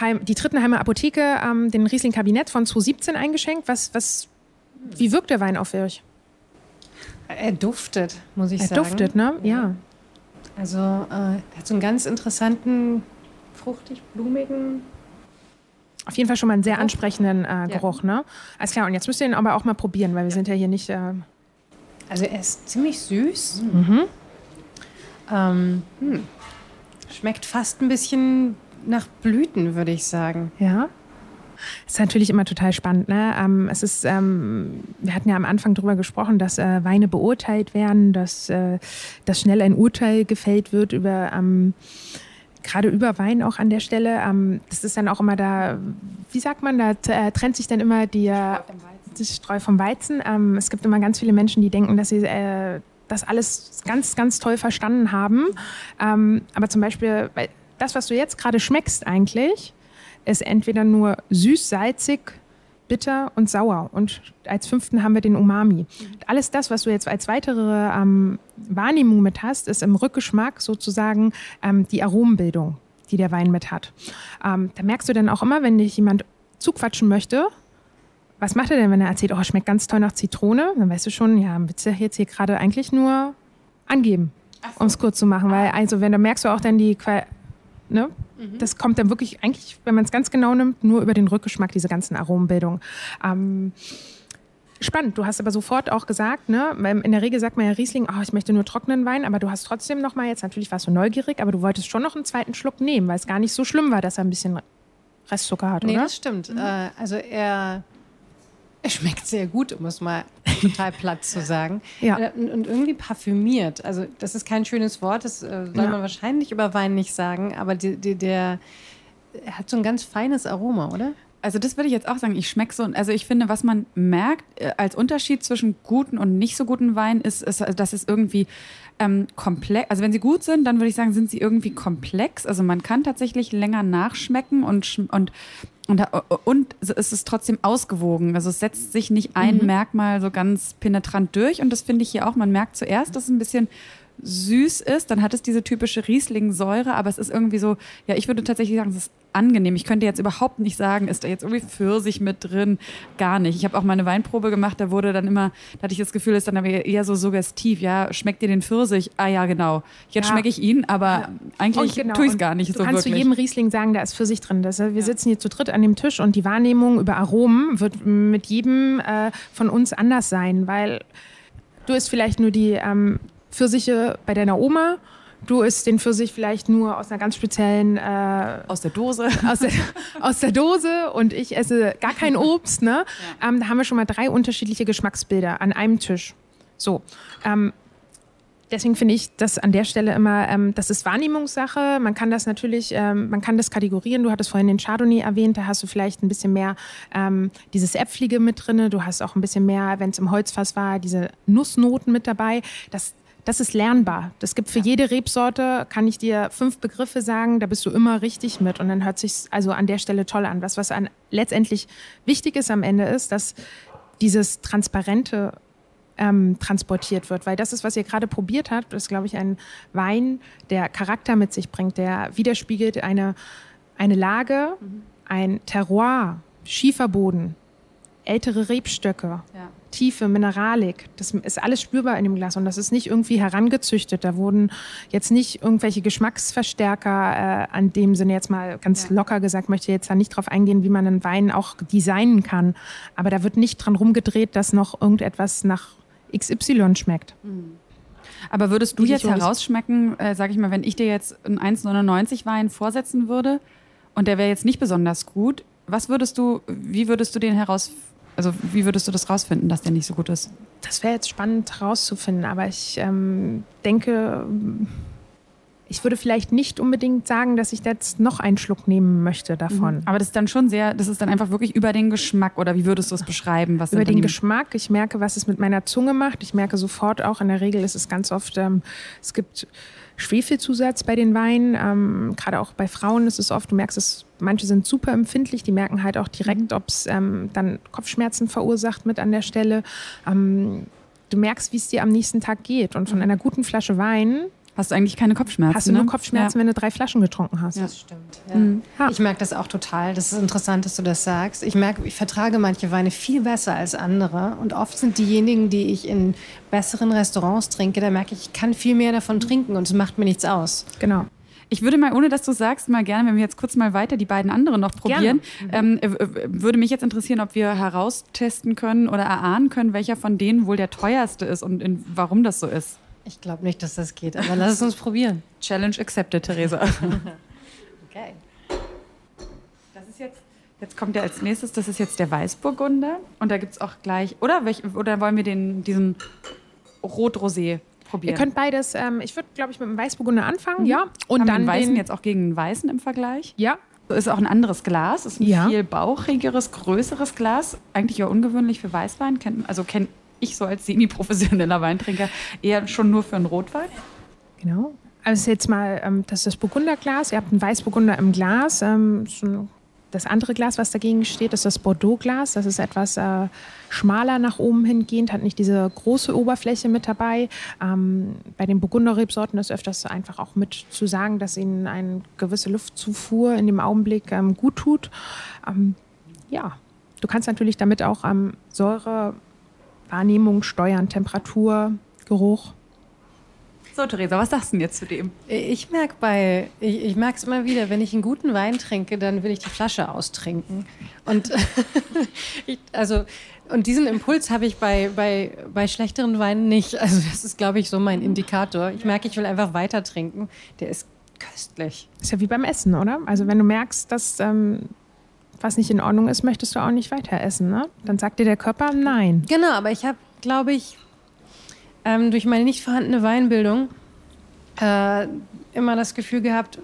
Heim, die Trittenheimer Apotheke ähm, den Riesling Kabinett von 2017 eingeschenkt. Was, was, wie wirkt der Wein auf euch? Er duftet, muss ich er sagen. Er duftet, ne? Ja. Also äh, er hat so einen ganz interessanten, fruchtig, blumigen. Auf jeden Fall schon mal einen sehr ansprechenden äh, Geruch, ja. ne? Alles klar, und jetzt müsst ihr ihn aber auch mal probieren, weil wir ja. sind ja hier nicht. Äh Also er ist ziemlich süß. Mhm. Ähm, hm. Schmeckt fast ein bisschen nach Blüten, würde ich sagen. Ja. ist natürlich immer total spannend. Ne? Ähm, es ist, ähm, wir hatten ja am Anfang darüber gesprochen, dass äh, Weine beurteilt werden, dass, äh, dass schnell ein Urteil gefällt wird über ähm, gerade über Wein auch an der Stelle. Ähm, das ist dann auch immer da, wie sagt man, da äh, trennt sich dann immer die, das Streu vom Weizen. Ähm, es gibt immer ganz viele Menschen, die denken, dass sie äh, das alles ganz, ganz toll verstanden haben. Ähm, aber zum Beispiel, das, was du jetzt gerade schmeckst eigentlich, ist entweder nur süß, salzig, bitter und sauer. Und als fünften haben wir den Umami. Alles das, was du jetzt als weitere ähm, Wahrnehmung mit hast, ist im Rückgeschmack sozusagen ähm, die Aromenbildung, die der Wein mit hat. Ähm, da merkst du dann auch immer, wenn dich jemand zuquatschen möchte, was macht er denn, wenn er erzählt, oh, schmeckt ganz toll nach Zitrone? Dann weißt du schon, ja, willst du jetzt hier gerade eigentlich nur angeben, so. um es kurz zu machen. Weil, also, wenn da merkst du auch dann die, ne? Mhm. Das kommt dann wirklich eigentlich, wenn man es ganz genau nimmt, nur über den Rückgeschmack, diese ganzen Aromenbildungen. Ähm, spannend. Du hast aber sofort auch gesagt, ne, in der Regel sagt man ja Riesling, oh, ich möchte nur trockenen Wein, aber du hast trotzdem noch mal jetzt natürlich warst du neugierig, aber du wolltest schon noch einen zweiten Schluck nehmen, weil es gar nicht so schlimm war, dass er ein bisschen Restzucker hat, nee, oder? Nee, das stimmt. Mhm. Äh, also er schmeckt sehr gut, um es mal total platt zu sagen. [LAUGHS] Ja. Äh, und, irgendwie parfümiert. Also das ist kein schönes Wort, das äh, soll ja. man wahrscheinlich über Wein nicht sagen, aber die, die, der er hat so ein ganz feines Aroma, oder? Also das würde ich jetzt auch sagen. Ich schmecke so, also ich finde, was man merkt äh, als Unterschied zwischen guten und nicht so guten Wein ist, ist dass es irgendwie ähm, komplex, also wenn sie gut sind, dann würde ich sagen, sind sie irgendwie komplex. Also man kann tatsächlich länger nachschmecken und, und und, und es ist trotzdem ausgewogen. Also es setzt sich nicht ein mhm. Merkmal so ganz penetrant durch. Und das finde ich hier auch. Man merkt zuerst, dass es ein bisschen süß ist, dann hat es diese typische Riesling-Säure, aber es ist irgendwie so, ja, ich würde tatsächlich sagen, es ist angenehm. Ich könnte jetzt überhaupt nicht sagen, ist da jetzt irgendwie Pfirsich mit drin? Gar nicht. Ich habe auch mal eine Weinprobe gemacht, da wurde dann immer, da hatte ich das Gefühl, ist dann aber eher so suggestiv, ja, schmeckt dir den Pfirsich? Ah ja, genau. Jetzt ja. schmecke ich ihn, aber ja. eigentlich genau. tue ich es gar nicht du so kannst wirklich. zu jedem Riesling sagen, da ist Pfirsich drin. Das, wir ja. sitzen hier zu dritt an dem Tisch und die Wahrnehmung über Aromen wird mit jedem äh, von uns anders sein, weil du isst vielleicht nur die ähm, Pfirsiche bei deiner Oma. Du isst den Pfirsich vielleicht nur aus einer ganz speziellen äh, aus der Dose aus der, [LAUGHS] aus der Dose und ich esse gar kein Obst. Ne? Ja. Ähm, da haben wir schon mal drei unterschiedliche Geschmacksbilder an einem Tisch. So, ähm, deswegen finde ich das an der Stelle immer, ähm, das ist Wahrnehmungssache. Man kann das natürlich, ähm, man kann das kategorieren. Du hattest vorhin den Chardonnay erwähnt, da hast du vielleicht ein bisschen mehr ähm, dieses Äpflige mit drin. Du hast auch ein bisschen mehr, wenn es im Holzfass war, diese Nussnoten mit dabei. Das das ist lernbar. Das gibt für jede Rebsorte, kann ich dir fünf Begriffe sagen, da bist du immer richtig mit. Und dann hört sich also an der Stelle toll an. Was, was an, letztendlich wichtig ist am Ende ist, dass dieses Transparente ähm, transportiert wird. Weil das ist, was ihr gerade probiert habt, ist, glaube ich, ein Wein, der Charakter mit sich bringt, der widerspiegelt eine, eine Lage, mhm. ein Terroir, Schieferboden, ältere Rebstöcke. Ja. Tiefe, Mineralik. Das ist alles spürbar in dem Glas und das ist nicht irgendwie herangezüchtet. Da wurden jetzt nicht irgendwelche Geschmacksverstärker äh, an dem Sinne jetzt mal ganz ja. locker gesagt, möchte jetzt da nicht drauf eingehen, wie man einen Wein auch designen kann. Aber da wird nicht dran rumgedreht, dass noch irgendetwas nach XY schmeckt. Mhm. Aber würdest du jetzt herausschmecken, äh, sag ich mal, wenn ich dir jetzt einen 1,99 Wein vorsetzen würde und der wäre jetzt nicht besonders gut, was würdest du, wie würdest du den heraus also wie würdest du das rausfinden, dass der nicht so gut ist? Das wäre jetzt spannend herauszufinden, aber ich ähm, denke, ich würde vielleicht nicht unbedingt sagen, dass ich jetzt noch einen Schluck nehmen möchte davon. Mhm. Aber das ist dann schon sehr, das ist dann einfach wirklich über den Geschmack oder wie würdest du es beschreiben? Was über den Geschmack. Ich merke, was es mit meiner Zunge macht. Ich merke sofort auch, in der Regel ist es ganz oft, ähm, es gibt Schwefelzusatz bei den Weinen. Ähm, Gerade auch bei Frauen ist es oft, du merkst es, manche sind super empfindlich, die merken halt auch direkt, mhm. ob es ähm, dann Kopfschmerzen verursacht mit an der Stelle. Ähm, du merkst, wie es dir am nächsten Tag geht. Und von mhm. einer guten Flasche Wein Hast du eigentlich keine Kopfschmerzen? Hast du nur ne? Kopfschmerzen, ja. wenn du drei Flaschen getrunken hast? Ja. Das stimmt. Ja. Mhm. Ich merke das auch total. Das ist interessant, dass du das sagst. Ich merke, ich vertrage manche Weine viel besser als andere. Und oft sind diejenigen, die ich in besseren Restaurants trinke, da merke ich, ich kann viel mehr davon trinken und es macht mir nichts aus. Genau. Ich würde mal, ohne dass du sagst, mal gerne, wenn wir jetzt kurz mal weiter die beiden anderen noch probieren, ähm, äh, würde mich jetzt interessieren, ob wir heraustesten können oder erahnen können, welcher von denen wohl der teuerste ist und in, warum das so ist. Ich glaube nicht, dass das geht, aber lass es uns probieren. Challenge accepted, Theresa. [LAUGHS] Okay. Das ist jetzt, jetzt kommt ja als nächstes, das ist jetzt der Weißburgunder. Und da gibt es auch gleich, oder, welch, oder wollen wir den, diesen Rot-Rosé probieren? Ihr könnt beides, ähm, ich würde, glaube ich, mit dem Weißburgunder anfangen, Mhm. ja. Und Haben dann den Weißen den, jetzt auch gegen den Weißen im Vergleich. Ja, So ist auch ein anderes Glas, ist ein Ja. viel bauchigeres, größeres Glas. Eigentlich ja ungewöhnlich für Weißwein. Kennt, also kenne ich so als semi-professioneller Weintrinker eher schon nur für einen Rotwein. Genau. Also jetzt mal, ähm, das ist das Burgunderglas. Ihr habt einen Weißburgunder im Glas. Ähm, das andere Glas, was dagegen steht, ist das Bordeaux-Glas. Das ist etwas äh, schmaler nach oben hingehend, hat nicht diese große Oberfläche mit dabei. Ähm, bei den Burgunder-Rebsorten ist öfters einfach auch mit zu sagen, dass ihnen eine gewisse Luftzufuhr in dem Augenblick gut tut. Ja, du kannst natürlich damit auch Säure, Wahrnehmung steuern, Temperatur, Geruch. So, Theresa, was sagst du denn jetzt zu dem? Ich merke bei, ich, ich merke es immer wieder, wenn ich einen guten Wein trinke, dann will ich die Flasche austrinken. Und [LAUGHS] ich, also und diesen Impuls habe ich bei, bei, bei schlechteren Weinen nicht. Also das ist, glaube ich, so mein Indikator. Ich merke, ich will einfach weiter trinken. Der ist köstlich. Ist ja wie beim Essen, oder? Also wenn du merkst, dass ähm, was nicht in Ordnung ist, möchtest du auch nicht weiter essen, ne? Dann sagt dir der Körper nein. Genau, aber ich habe, glaube ich, ähm, durch meine nicht vorhandene Weinbildung äh, immer das Gefühl gehabt,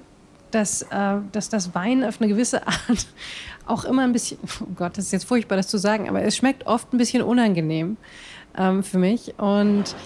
dass, äh, dass das Wein auf eine gewisse Art [LAUGHS] auch immer ein bisschen, oh Gott, das ist jetzt furchtbar, das zu sagen, aber es schmeckt oft ein bisschen unangenehm ähm, für mich. Und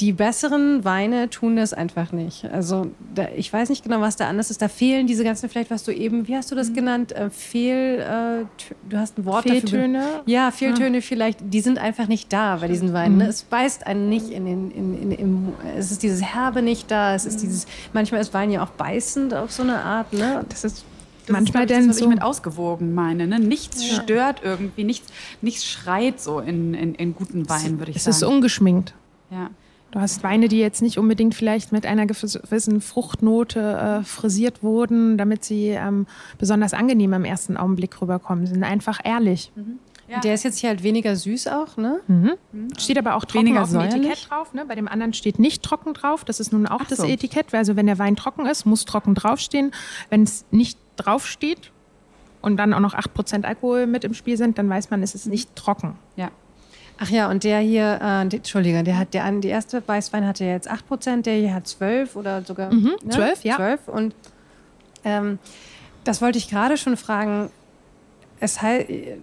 die besseren Weine tun das einfach nicht. Also da, ich weiß nicht genau, was da anders ist. Da fehlen diese ganzen, vielleicht was du eben, wie hast du das genannt? Äh, Fehl, äh, du hast ein Wort dafür. Fehltöne? Ja, Fehltöne vielleicht, die sind einfach nicht da bei diesen Weinen. Ne? Es beißt einen nicht in den, in, in, im, es ist dieses Herbe nicht da, es ist dieses, manchmal ist Wein ja auch beißend auf so eine Art, ne? Das ist Das manchmal ist, ich, denn das, was so. ich mit ausgewogen meine. Ne? Nichts stört irgendwie, nichts, nichts schreit so in, in, in guten Wein, würde ich Es ist sagen. ungeschminkt. ja. Du hast Weine, die jetzt nicht unbedingt vielleicht mit einer gewissen Fruchtnote äh, frisiert wurden, damit sie ähm, besonders angenehm im ersten Augenblick rüberkommen. Sind einfach ehrlich. Ja. Der ist jetzt hier halt weniger süß auch, ne? Steht aber auch trocken Weniger auf dem säuerlich? Etikett drauf. Ne? Bei dem anderen steht nicht trocken drauf. Das ist nun auch Ach das so. Etikett. Also wenn der Wein trocken ist, muss trocken draufstehen. Wenn es nicht draufsteht und dann auch noch 8% Alkohol mit im Spiel sind, dann weiß man, es ist nicht trocken. ja. Ach ja, und der hier, äh, die, Entschuldige, der hat der die erste Weißwein hatte jetzt 8%, der hier hat 12 oder sogar Mhm, 12, ja. 12 und ähm, das wollte ich gerade schon fragen. Es, hei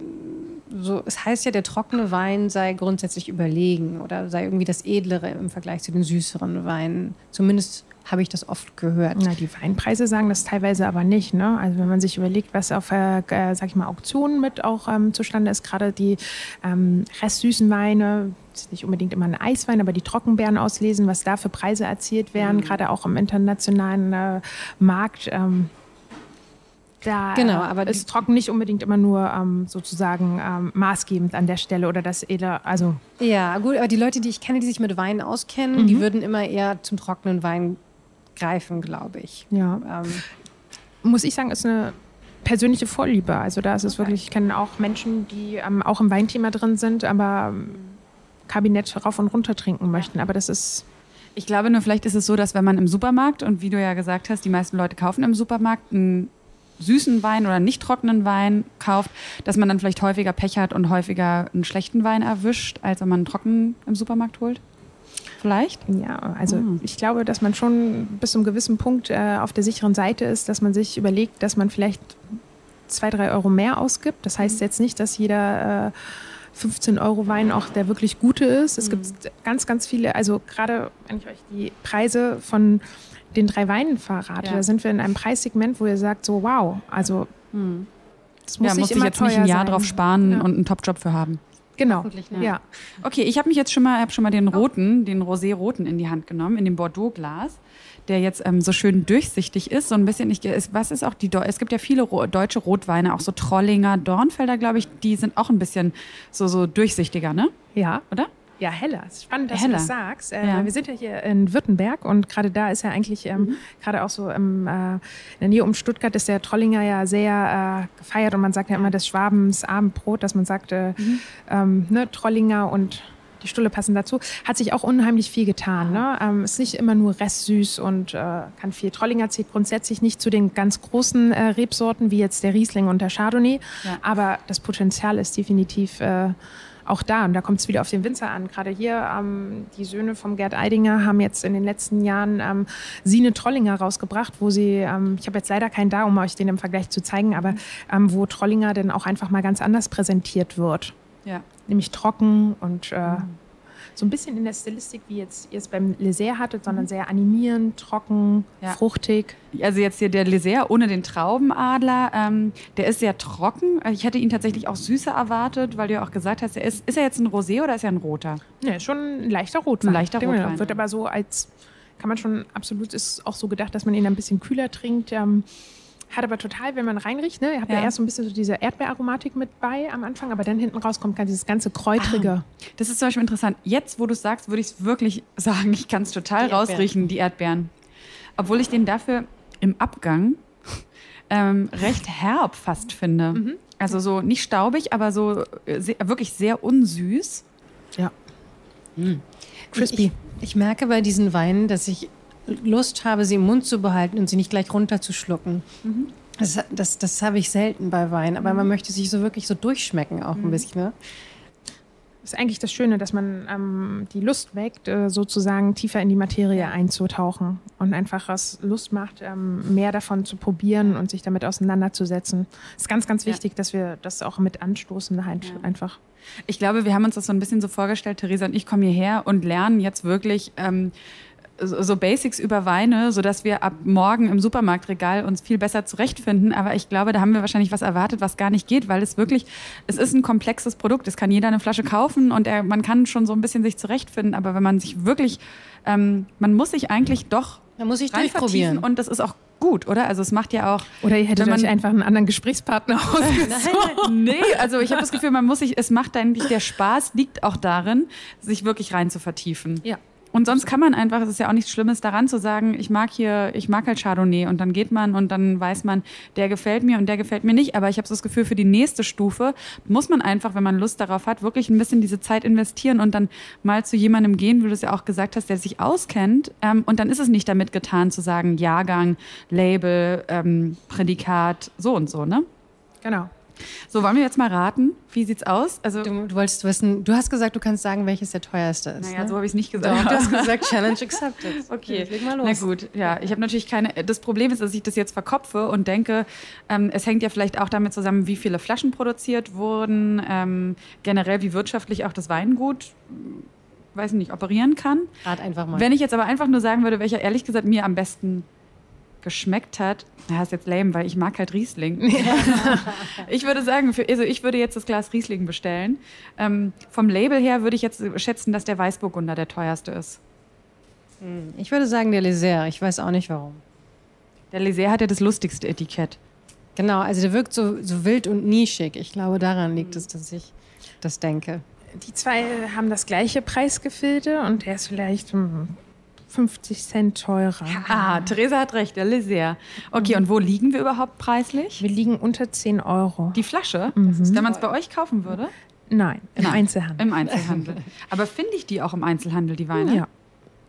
so, es heißt ja, der trockene Wein sei grundsätzlich überlegen oder sei irgendwie das edlere im Vergleich zu den süßeren Weinen. Zumindest habe ich das oft gehört. Na, die Weinpreise sagen das teilweise aber nicht. Ne? Also wenn man sich überlegt, was auf, äh, äh, sag ich mal, Auktionen mit auch ähm, zustande ist, gerade die ähm, restsüßen Weine, das ist nicht unbedingt immer ein Eiswein, aber die Trockenbeeren auslesen, was da für Preise erzielt werden, gerade auch im internationalen äh, Markt. Ähm, da Genau, äh, aber ist trocken nicht unbedingt immer nur ähm, sozusagen ähm, maßgebend an der Stelle oder das edle, also Ja, gut, aber die Leute, die ich kenne, die sich mit Wein auskennen, die würden immer eher zum trockenen Wein greifen, glaube ich. ja. Ähm, muss ich sagen, ist eine persönliche Vorliebe. Also da ist es wirklich, ich kenne auch Menschen, die ähm, auch im Weinthema drin sind, aber ähm, Kabinett rauf und runter trinken möchten. Aber das ist, Ich glaube nur, vielleicht ist es so, dass wenn man im Supermarkt, und wie du ja gesagt hast, die meisten Leute kaufen im Supermarkt einen süßen Wein oder nicht trockenen Wein kauft, dass man dann vielleicht häufiger Pech hat und häufiger einen schlechten Wein erwischt, als wenn man einen trockenen im Supermarkt holt. Vielleicht? ja, also Mhm. ich glaube, dass man schon bis zu einem gewissen Punkt äh, auf der sicheren Seite ist, dass man sich überlegt, dass man vielleicht zwei, drei Euro mehr ausgibt. Das heißt jetzt nicht, dass jeder äh, 15 Euro Wein auch der wirklich gute ist. Es gibt ganz, ganz viele, also gerade wenn ich euch die Preise von den drei Weinen verrate, Ja. da sind wir in einem Preissegment, wo ihr sagt, so wow, also das muss ja, nicht muss ich immer jetzt nicht ein Jahr sein. drauf sparen Ja. und einen Top-Job für haben. Genau, Hoffentlich nicht. ja. Okay, ich habe mich jetzt schon mal, hab schon mal den roten, den Rosé-roten in die Hand genommen, in dem Bordeaux-Glas, der jetzt ähm, so schön durchsichtig ist. So ein bisschen, ich, was ist auch die, es gibt ja viele deutsche Rotweine, auch so Trollinger, Dornfelder, glaube ich, die sind auch ein bisschen so, so durchsichtiger, ne? Ja, Oder? Ja, ist spannend, dass Heller. du das sagst. Äh, Ja. Wir sind ja hier in Württemberg und gerade da ist ja eigentlich, ähm, Mhm. gerade auch so im, äh, in der Nähe um Stuttgart ist der Trollinger ja sehr äh, gefeiert und man sagt ja immer das Schwabens Abendbrot, dass man sagt, Mhm. ähm, ne, Trollinger und die Stulle passen dazu. Hat sich auch unheimlich viel getan. Ne? Ähm, ist nicht immer nur restsüß und äh, kann viel. Trollinger zählt grundsätzlich nicht zu den ganz großen äh, Rebsorten wie jetzt der Riesling und der Chardonnay, Ja. aber das Potenzial ist definitiv äh, auch da. Und da kommt es wieder auf den Winzer an. Gerade hier, ähm, die Söhne vom Gerd Eidinger haben jetzt in den letzten Jahren ähm, Sine Trollinger rausgebracht, wo sie, ähm, ich habe jetzt leider keinen da, um euch den im Vergleich zu zeigen, aber ähm, wo Trollinger dann auch einfach mal ganz anders präsentiert wird. Ja. Nämlich trocken und äh, Mhm. So ein bisschen in der Stilistik, wie jetzt ihr es beim Leser hattet, sondern sehr animierend, trocken, Mhm. Ja. fruchtig. Also jetzt hier der Leser ohne den Traubenadler, ähm, der ist sehr trocken. Ich hätte ihn tatsächlich auch süßer erwartet, weil du ja auch gesagt hast, er ist, ist er jetzt ein Rosé oder ist er ein roter? Ja, schon ein leichter Rotwein. Ein leichter Rotwein, Wird aber so als, kann man schon absolut, ist auch so gedacht, dass man ihn ein bisschen kühler trinkt. Ähm, hat aber total, wenn man reinriecht, ne, ihr habt ja. Ja. erst so ein bisschen so diese Erdbeeraromatik mit bei am Anfang, aber dann hinten raus kommt ganz dieses ganze Kräutrige. Das ist zum Beispiel interessant. Jetzt, wo du es sagst, würde ich es wirklich [LAUGHS] sagen, ich kann es total Die rausriechen, die Erdbeeren. Obwohl ich den dafür im Abgang [LAUGHS] ähm, recht herb fast finde. Mhm. Also so nicht staubig, aber so äh, sehr, wirklich sehr unsüß. Ja. Crispy. Ich, ich merke bei diesen Weinen, dass ich Lust habe, sie im Mund zu behalten und sie nicht gleich runterzuschlucken. Das, das, das habe ich selten bei Wein, aber man möchte sich so wirklich so durchschmecken auch ein bisschen. Ne? ist eigentlich das Schöne, dass man ähm, die Lust weckt, äh, sozusagen tiefer in die Materie einzutauchen und einfach was Lust macht, ähm, mehr davon zu probieren und sich damit auseinanderzusetzen. ist ganz, ganz Ja. wichtig, dass wir das auch mit anstoßen, halt Ja. einfach. Ich glaube, wir haben uns das so ein bisschen so vorgestellt, Theresa und ich kommen hierher und lernen jetzt wirklich ähm, so Basics über Weine, sodass wir ab morgen im Supermarktregal uns viel besser zurechtfinden. Aber ich glaube, da haben wir wahrscheinlich was erwartet, was gar nicht geht, weil es wirklich, es ist ein komplexes Produkt. Es kann jeder eine Flasche kaufen und er, man kann schon so ein bisschen sich zurechtfinden. Aber wenn man sich wirklich, ähm, man muss sich eigentlich doch Da muss ich rein durchprobieren. vertiefen und das ist auch gut, oder? Also es macht ja auch Oder ihr hättet man- euch einfach einen anderen Gesprächspartner [LAUGHS] ausgesucht. Nee, also ich habe das Gefühl, man muss sich, es macht eigentlich, der Spaß liegt auch darin, sich wirklich rein zu vertiefen. Ja. Und sonst kann man einfach, es ist ja auch nichts Schlimmes daran zu sagen, ich mag hier, ich mag halt Chardonnay und dann geht man und dann weiß man, der gefällt mir und der gefällt mir nicht. Aber ich habe so das Gefühl, für die nächste Stufe muss man einfach, wenn man Lust darauf hat, wirklich ein bisschen diese Zeit investieren und dann mal zu jemandem gehen, wie du es ja auch gesagt hast, der sich auskennt. Ähm, und dann ist es nicht damit getan zu sagen, Jahrgang, Label, ähm, Prädikat, so und so, ne? Genau. So, wollen wir jetzt mal raten? Wie sieht's aus? Also, Du, du wolltest wissen, du hast gesagt, du kannst sagen, welches der teuerste ist. naja, ne? so habe ich es nicht Doch, gesagt. du hast [LAUGHS] gesagt, Challenge accepted. Okay, Leg mal los. na gut. Ja, ich habe natürlich keine. Das Problem ist, dass ich das jetzt verkopfe und denke, ähm, es hängt ja vielleicht auch damit zusammen, wie viele Flaschen produziert wurden, ähm, generell wie wirtschaftlich auch das Weingut, weiß nicht, operieren kann. Rat einfach mal. Wenn ich jetzt aber einfach nur sagen würde, welcher ehrlich gesagt mir am besten geschmeckt hat, na, ist jetzt lame, weil ich mag halt Riesling. [LAUGHS] ich würde sagen, für, also ich würde jetzt das Glas Riesling bestellen. Ähm, vom Label her würde ich jetzt schätzen, dass der Weißburgunder der teuerste ist. ich würde sagen, der Leser. Ich weiß auch nicht warum. Der Leser hat ja das lustigste Etikett. Genau, also der wirkt so, so wild und nischig. Ich glaube, daran liegt es, dass ich das denke. Die zwei haben das gleiche Preisgefilde und der ist vielleicht hm, 50 Cent teurer. Ah, Theresa hat recht, der Leser. Okay, und wo liegen wir überhaupt preislich? Wir liegen unter 10 Euro. Die Flasche, Mhm. wenn man es bei euch kaufen würde? Nein, im Nein. Einzelhandel. Im Einzelhandel. Aber finde ich die auch im Einzelhandel, die Weine? Ja.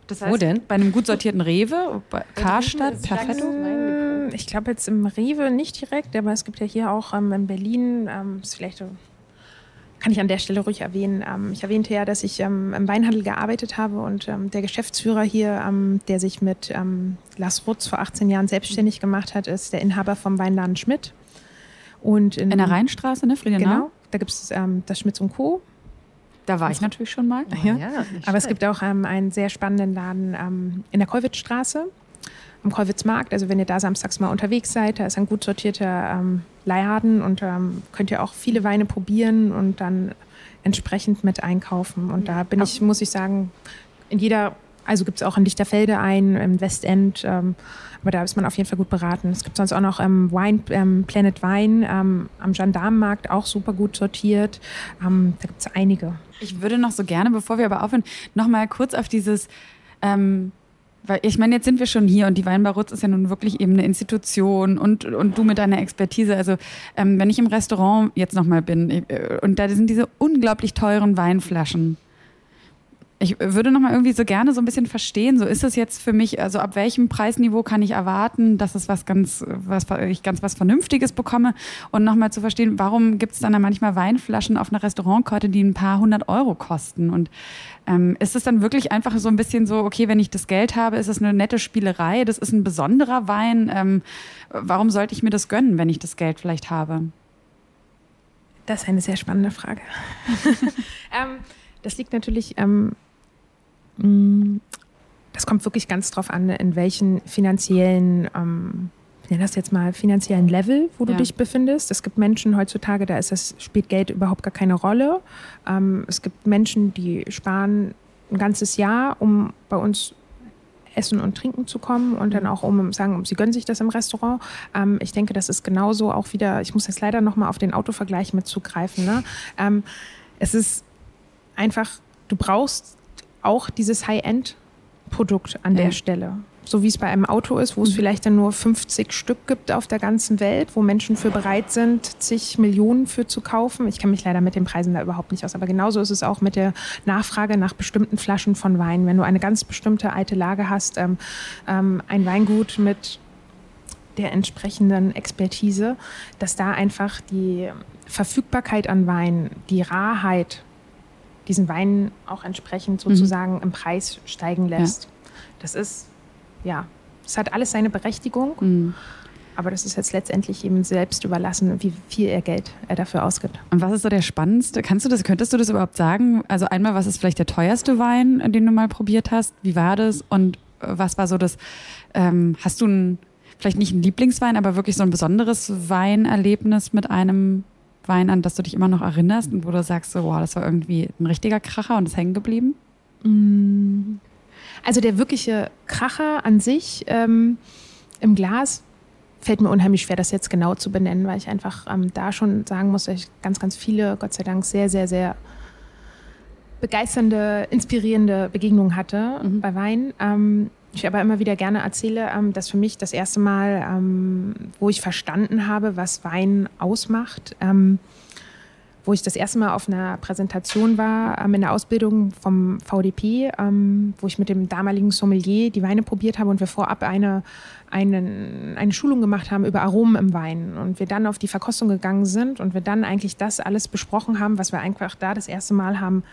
Das Wo denn? Bei einem gut sortierten Rewe, bei Karstadt, Perfetto? Ähm, Ich glaube jetzt im Rewe nicht direkt, aber es gibt ja hier auch ähm, in Berlin, ähm, ist vielleicht so, kann ich an der Stelle ruhig erwähnen. Ähm, ich erwähnte ja, dass ich ähm, im Weinhandel gearbeitet habe und ähm, der Geschäftsführer hier, ähm, der sich mit ähm, Lars Rutz vor 18 Jahren selbstständig gemacht hat, ist der Inhaber vom Weinladen Schmidt. Und in, In der Rheinstraße, ne, Friedenau? Genau, da gibt es ähm, das Schmitz und Co. Da war ich natürlich schon mal. Ja. nicht Aber es gibt auch ähm, einen sehr spannenden Laden ähm, in der Kollwitzstraße, am Kollwitzmarkt. Also wenn ihr da samstags mal unterwegs seid, da ist ein gut sortierter ähm, Leihhaden und ähm, könnt ihr auch viele Weine probieren und dann entsprechend mit einkaufen. Und da bin ich, muss ich sagen, in jeder also gibt es auch in Lichterfelde ein, im Westend. Ähm, aber da ist man auf jeden Fall gut beraten. Es gibt sonst auch noch ähm, Wine, ähm, Planet Wine ähm, am Gendarmenmarkt, auch super gut sortiert. Ähm, da gibt es einige. Ich würde noch so gerne, bevor wir aber aufhören, noch mal kurz auf dieses ähm, weil ich meine, jetzt sind wir schon hier und die Weinbar Rutz ist ja nun wirklich eben eine Institution und, und du mit deiner Expertise. Also ähm, wenn ich im Restaurant jetzt nochmal bin äh, und da sind diese unglaublich teuren Weinflaschen, ich würde noch mal irgendwie so gerne so ein bisschen verstehen, so ist es jetzt für mich, also ab welchem Preisniveau kann ich erwarten, dass es was ganz, was ich ganz was Vernünftiges bekomme und noch mal zu verstehen, warum gibt es dann da manchmal Weinflaschen auf einer Restaurantkarte, die ein paar hundert Euro kosten und ähm, ist es dann wirklich einfach so ein bisschen so, okay, wenn ich das Geld habe, ist es eine nette Spielerei, das ist ein besonderer Wein, ähm, warum sollte ich mir das gönnen, wenn ich das Geld vielleicht habe? Das ist eine sehr spannende Frage. [LAUGHS] [LAUGHS] ähm, das liegt natürlich ähm, das kommt wirklich ganz drauf an, in welchen finanziellen, ähm, ich nenne das jetzt mal finanziellen Level, wo du ja. dich befindest. Es gibt Menschen heutzutage, da ist das, spielt Geld überhaupt gar keine Rolle. Ähm, es gibt Menschen, die sparen ein ganzes Jahr, um bei uns essen und trinken zu kommen und dann mhm. auch um sagen, sie gönnen sich das im Restaurant. Ähm, ich denke, das ist genauso auch wieder, ich muss jetzt leider nochmal auf den Autovergleich mit zugreifen. Ne? Ähm, es ist einfach, du brauchst auch dieses High-End-Produkt an ja. der Stelle. So wie es bei einem Auto ist, wo es mhm. vielleicht dann nur 50 Stück gibt auf der ganzen Welt, wo Menschen für bereit sind, zig Millionen für zu kaufen. Ich kenne mich leider mit den Preisen da überhaupt nicht aus, aber genauso ist es auch mit der Nachfrage nach bestimmten Flaschen von Wein. Wenn du eine ganz bestimmte alte Lage hast, ähm, ähm, ein Weingut mit der entsprechenden Expertise, dass da einfach die Verfügbarkeit an Wein, die Rarheit diesen Wein auch entsprechend mhm. sozusagen mhm. im Preis steigen lässt. Ja. Das ist, ja, es hat alles seine Berechtigung. Mhm. Aber das ist jetzt letztendlich ihm selbst überlassen, wie viel er Geld er dafür ausgibt. Und was ist so der spannendste? Kannst du das, könntest du das überhaupt sagen? Also einmal, was ist vielleicht der teuerste Wein, den du mal probiert hast? Wie war das? Und was war so das, ähm, hast du ein, vielleicht nicht ein Lieblingswein, aber wirklich so ein besonderes Weinerlebnis mit einem Wein an, dass du dich immer noch erinnerst und wo du sagst, so, wow, das war irgendwie ein richtiger Kracher und ist hängen geblieben? Mm. Also der wirkliche Kracher an sich ähm, im Glas fällt mir unheimlich schwer, das jetzt genau zu benennen, weil ich einfach ähm, da schon sagen muss, dass ich ganz, ganz viele, Gott sei Dank, sehr, sehr, sehr begeisternde, inspirierende Begegnungen hatte mhm. bei Wein. Ähm, ich aber immer wieder gerne erzähle, ähm, dass für mich das erste Mal, ähm, wo ich verstanden habe, was Wein ausmacht, ähm, wo ich das erste Mal auf einer Präsentation war in der Ausbildung vom VDP, wo ich mit dem damaligen Sommelier die Weine probiert habe und wir vorab eine, eine, eine Schulung gemacht haben über Aromen im Wein. Und wir dann auf die Verkostung gegangen sind und wir dann eigentlich das alles besprochen haben, was wir einfach da das erste Mal haben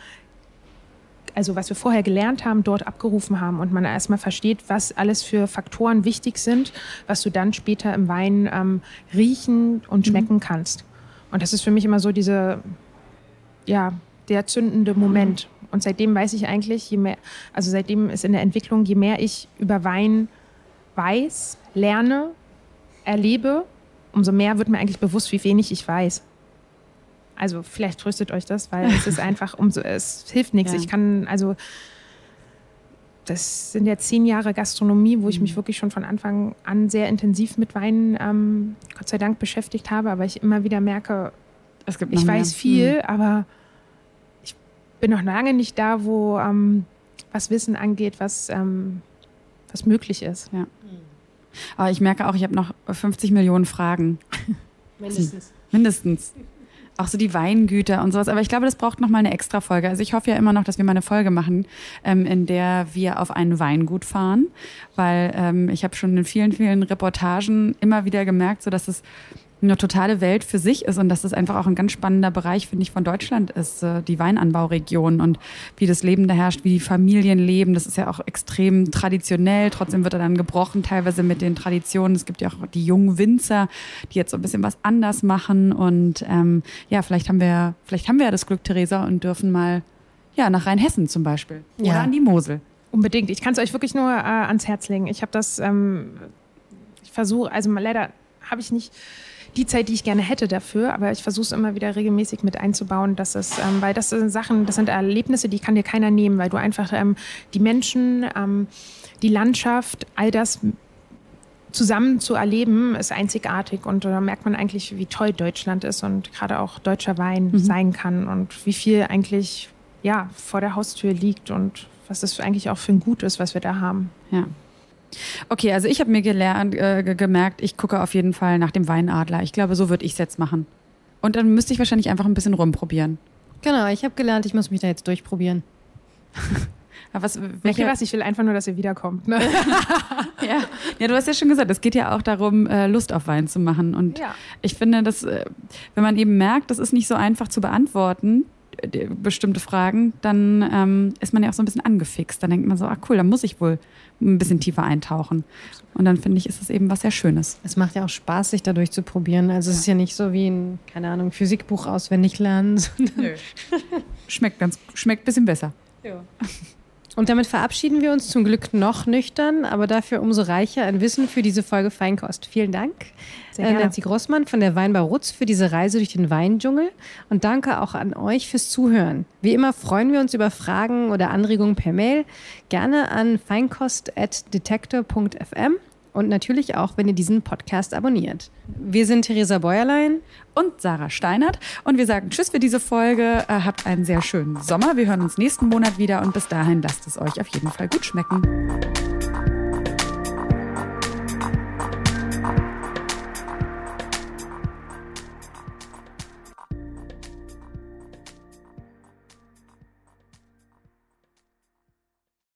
also was wir vorher gelernt haben, dort abgerufen haben und man erstmal versteht, was alles für Faktoren wichtig sind, was du dann später im Wein ähm, riechen und mhm. schmecken mhm. kannst. Und das ist für mich immer so diese, ja, der zündende Moment. Und seitdem weiß ich eigentlich, je mehr, also seitdem ist in der Entwicklung, je mehr ich über Wein weiß, lerne, erlebe, umso mehr wird mir eigentlich bewusst, wie wenig ich weiß. Also vielleicht tröstet euch das, weil es ist [LAUGHS] einfach umso, es hilft nichts. Ja. Ich kann, also das sind ja zehn Jahre Gastronomie, wo ich mich mhm. wirklich schon von Anfang an sehr intensiv mit Wein, ähm, Gott sei Dank, beschäftigt habe, aber ich immer wieder merke, es gibt ich weiß viel, mhm. aber ich bin noch lange nicht da, wo ähm, was Wissen angeht, was, ähm, was möglich ist. Ja. Aber ich merke auch, ich habe noch 50 Millionen Fragen. Mindestens. Mindestens auch so die Weingüter und sowas. Aber ich glaube, das braucht nochmal eine extra Folge. Also ich hoffe ja immer noch, dass wir mal eine Folge machen, ähm, in der wir auf ein Weingut fahren, weil ähm, ich habe schon in vielen, vielen Reportagen immer wieder gemerkt, so dass es eine totale Welt für sich ist und dass das einfach auch ein ganz spannender Bereich, finde ich, von Deutschland ist, äh, die Weinanbauregion und wie das Leben da herrscht, wie die Familien leben. Das ist ja auch extrem traditionell. Trotzdem wird er dann gebrochen, teilweise mit den Traditionen. Es gibt ja auch die jungen Winzer, die jetzt so ein bisschen was anders machen. Und ähm, ja, vielleicht haben wir, vielleicht haben wir ja das Glück, Theresa, und dürfen mal ja, nach Rheinhessen zum Beispiel. Oder ja. an die Mosel. Unbedingt. Ich kann es euch wirklich nur äh, ans Herz legen. Ich habe das, ähm, ich versuche, also leider habe ich nicht die Zeit, die ich gerne hätte dafür. Aber ich versuche es immer wieder regelmäßig mit einzubauen, dass es, ähm, weil das sind Sachen, das sind Erlebnisse, die kann dir keiner nehmen, weil du einfach ähm, die Menschen, ähm, die Landschaft, all das zusammen zu erleben, ist einzigartig. Und da merkt man eigentlich, wie toll Deutschland ist und gerade auch deutscher Wein mhm. sein kann und wie viel eigentlich ja, vor der Haustür liegt und was das eigentlich auch für ein Gut ist, was wir da haben. Ja. Okay, also ich habe mir gelernt, äh, gemerkt, ich gucke auf jeden Fall nach dem Weinadler. Ich glaube, so würde ich es jetzt machen. Und dann müsste ich wahrscheinlich einfach ein bisschen rumprobieren. Genau, ich habe gelernt, ich muss mich da jetzt durchprobieren. [LAUGHS] Aber was, welche was? Ich will einfach nur, dass ihr wiederkommt. Ne? [LAUGHS] ja. ja, du hast ja schon gesagt, es geht ja auch darum, äh, Lust auf Wein zu machen. Und ja. ich finde, dass, äh, wenn man eben merkt, das ist nicht so einfach zu beantworten, bestimmte Fragen, dann ähm, ist man ja auch so ein bisschen angefixt. Dann denkt man so, ah cool, dann muss ich wohl ein bisschen tiefer eintauchen. Und dann finde ich, ist es eben was sehr Schönes. Es macht ja auch Spaß, sich dadurch zu probieren. Also ja. es ist ja nicht so wie ein, keine Ahnung, Physikbuch auswendig lernen. [LAUGHS] Nö. schmeckt ganz, schmeckt ein bisschen besser. Ja. Und damit verabschieden wir uns zum Glück noch nüchtern, aber dafür umso reicher an Wissen für diese Folge Feinkost. Vielen Dank, äh, Nancy Grossmann von der Weinbar Rutz für diese Reise durch den Weindschungel. Und danke auch an euch fürs Zuhören. Wie immer freuen wir uns über Fragen oder Anregungen per Mail, gerne an feinkost.detektor.fm und natürlich auch, wenn ihr diesen Podcast abonniert. Wir sind Theresa Bäuerlein und Sarah Steinert und wir sagen Tschüss für diese Folge. Äh, habt einen sehr schönen Sommer. Wir hören uns nächsten Monat wieder und bis dahin lasst es euch auf jeden Fall gut schmecken.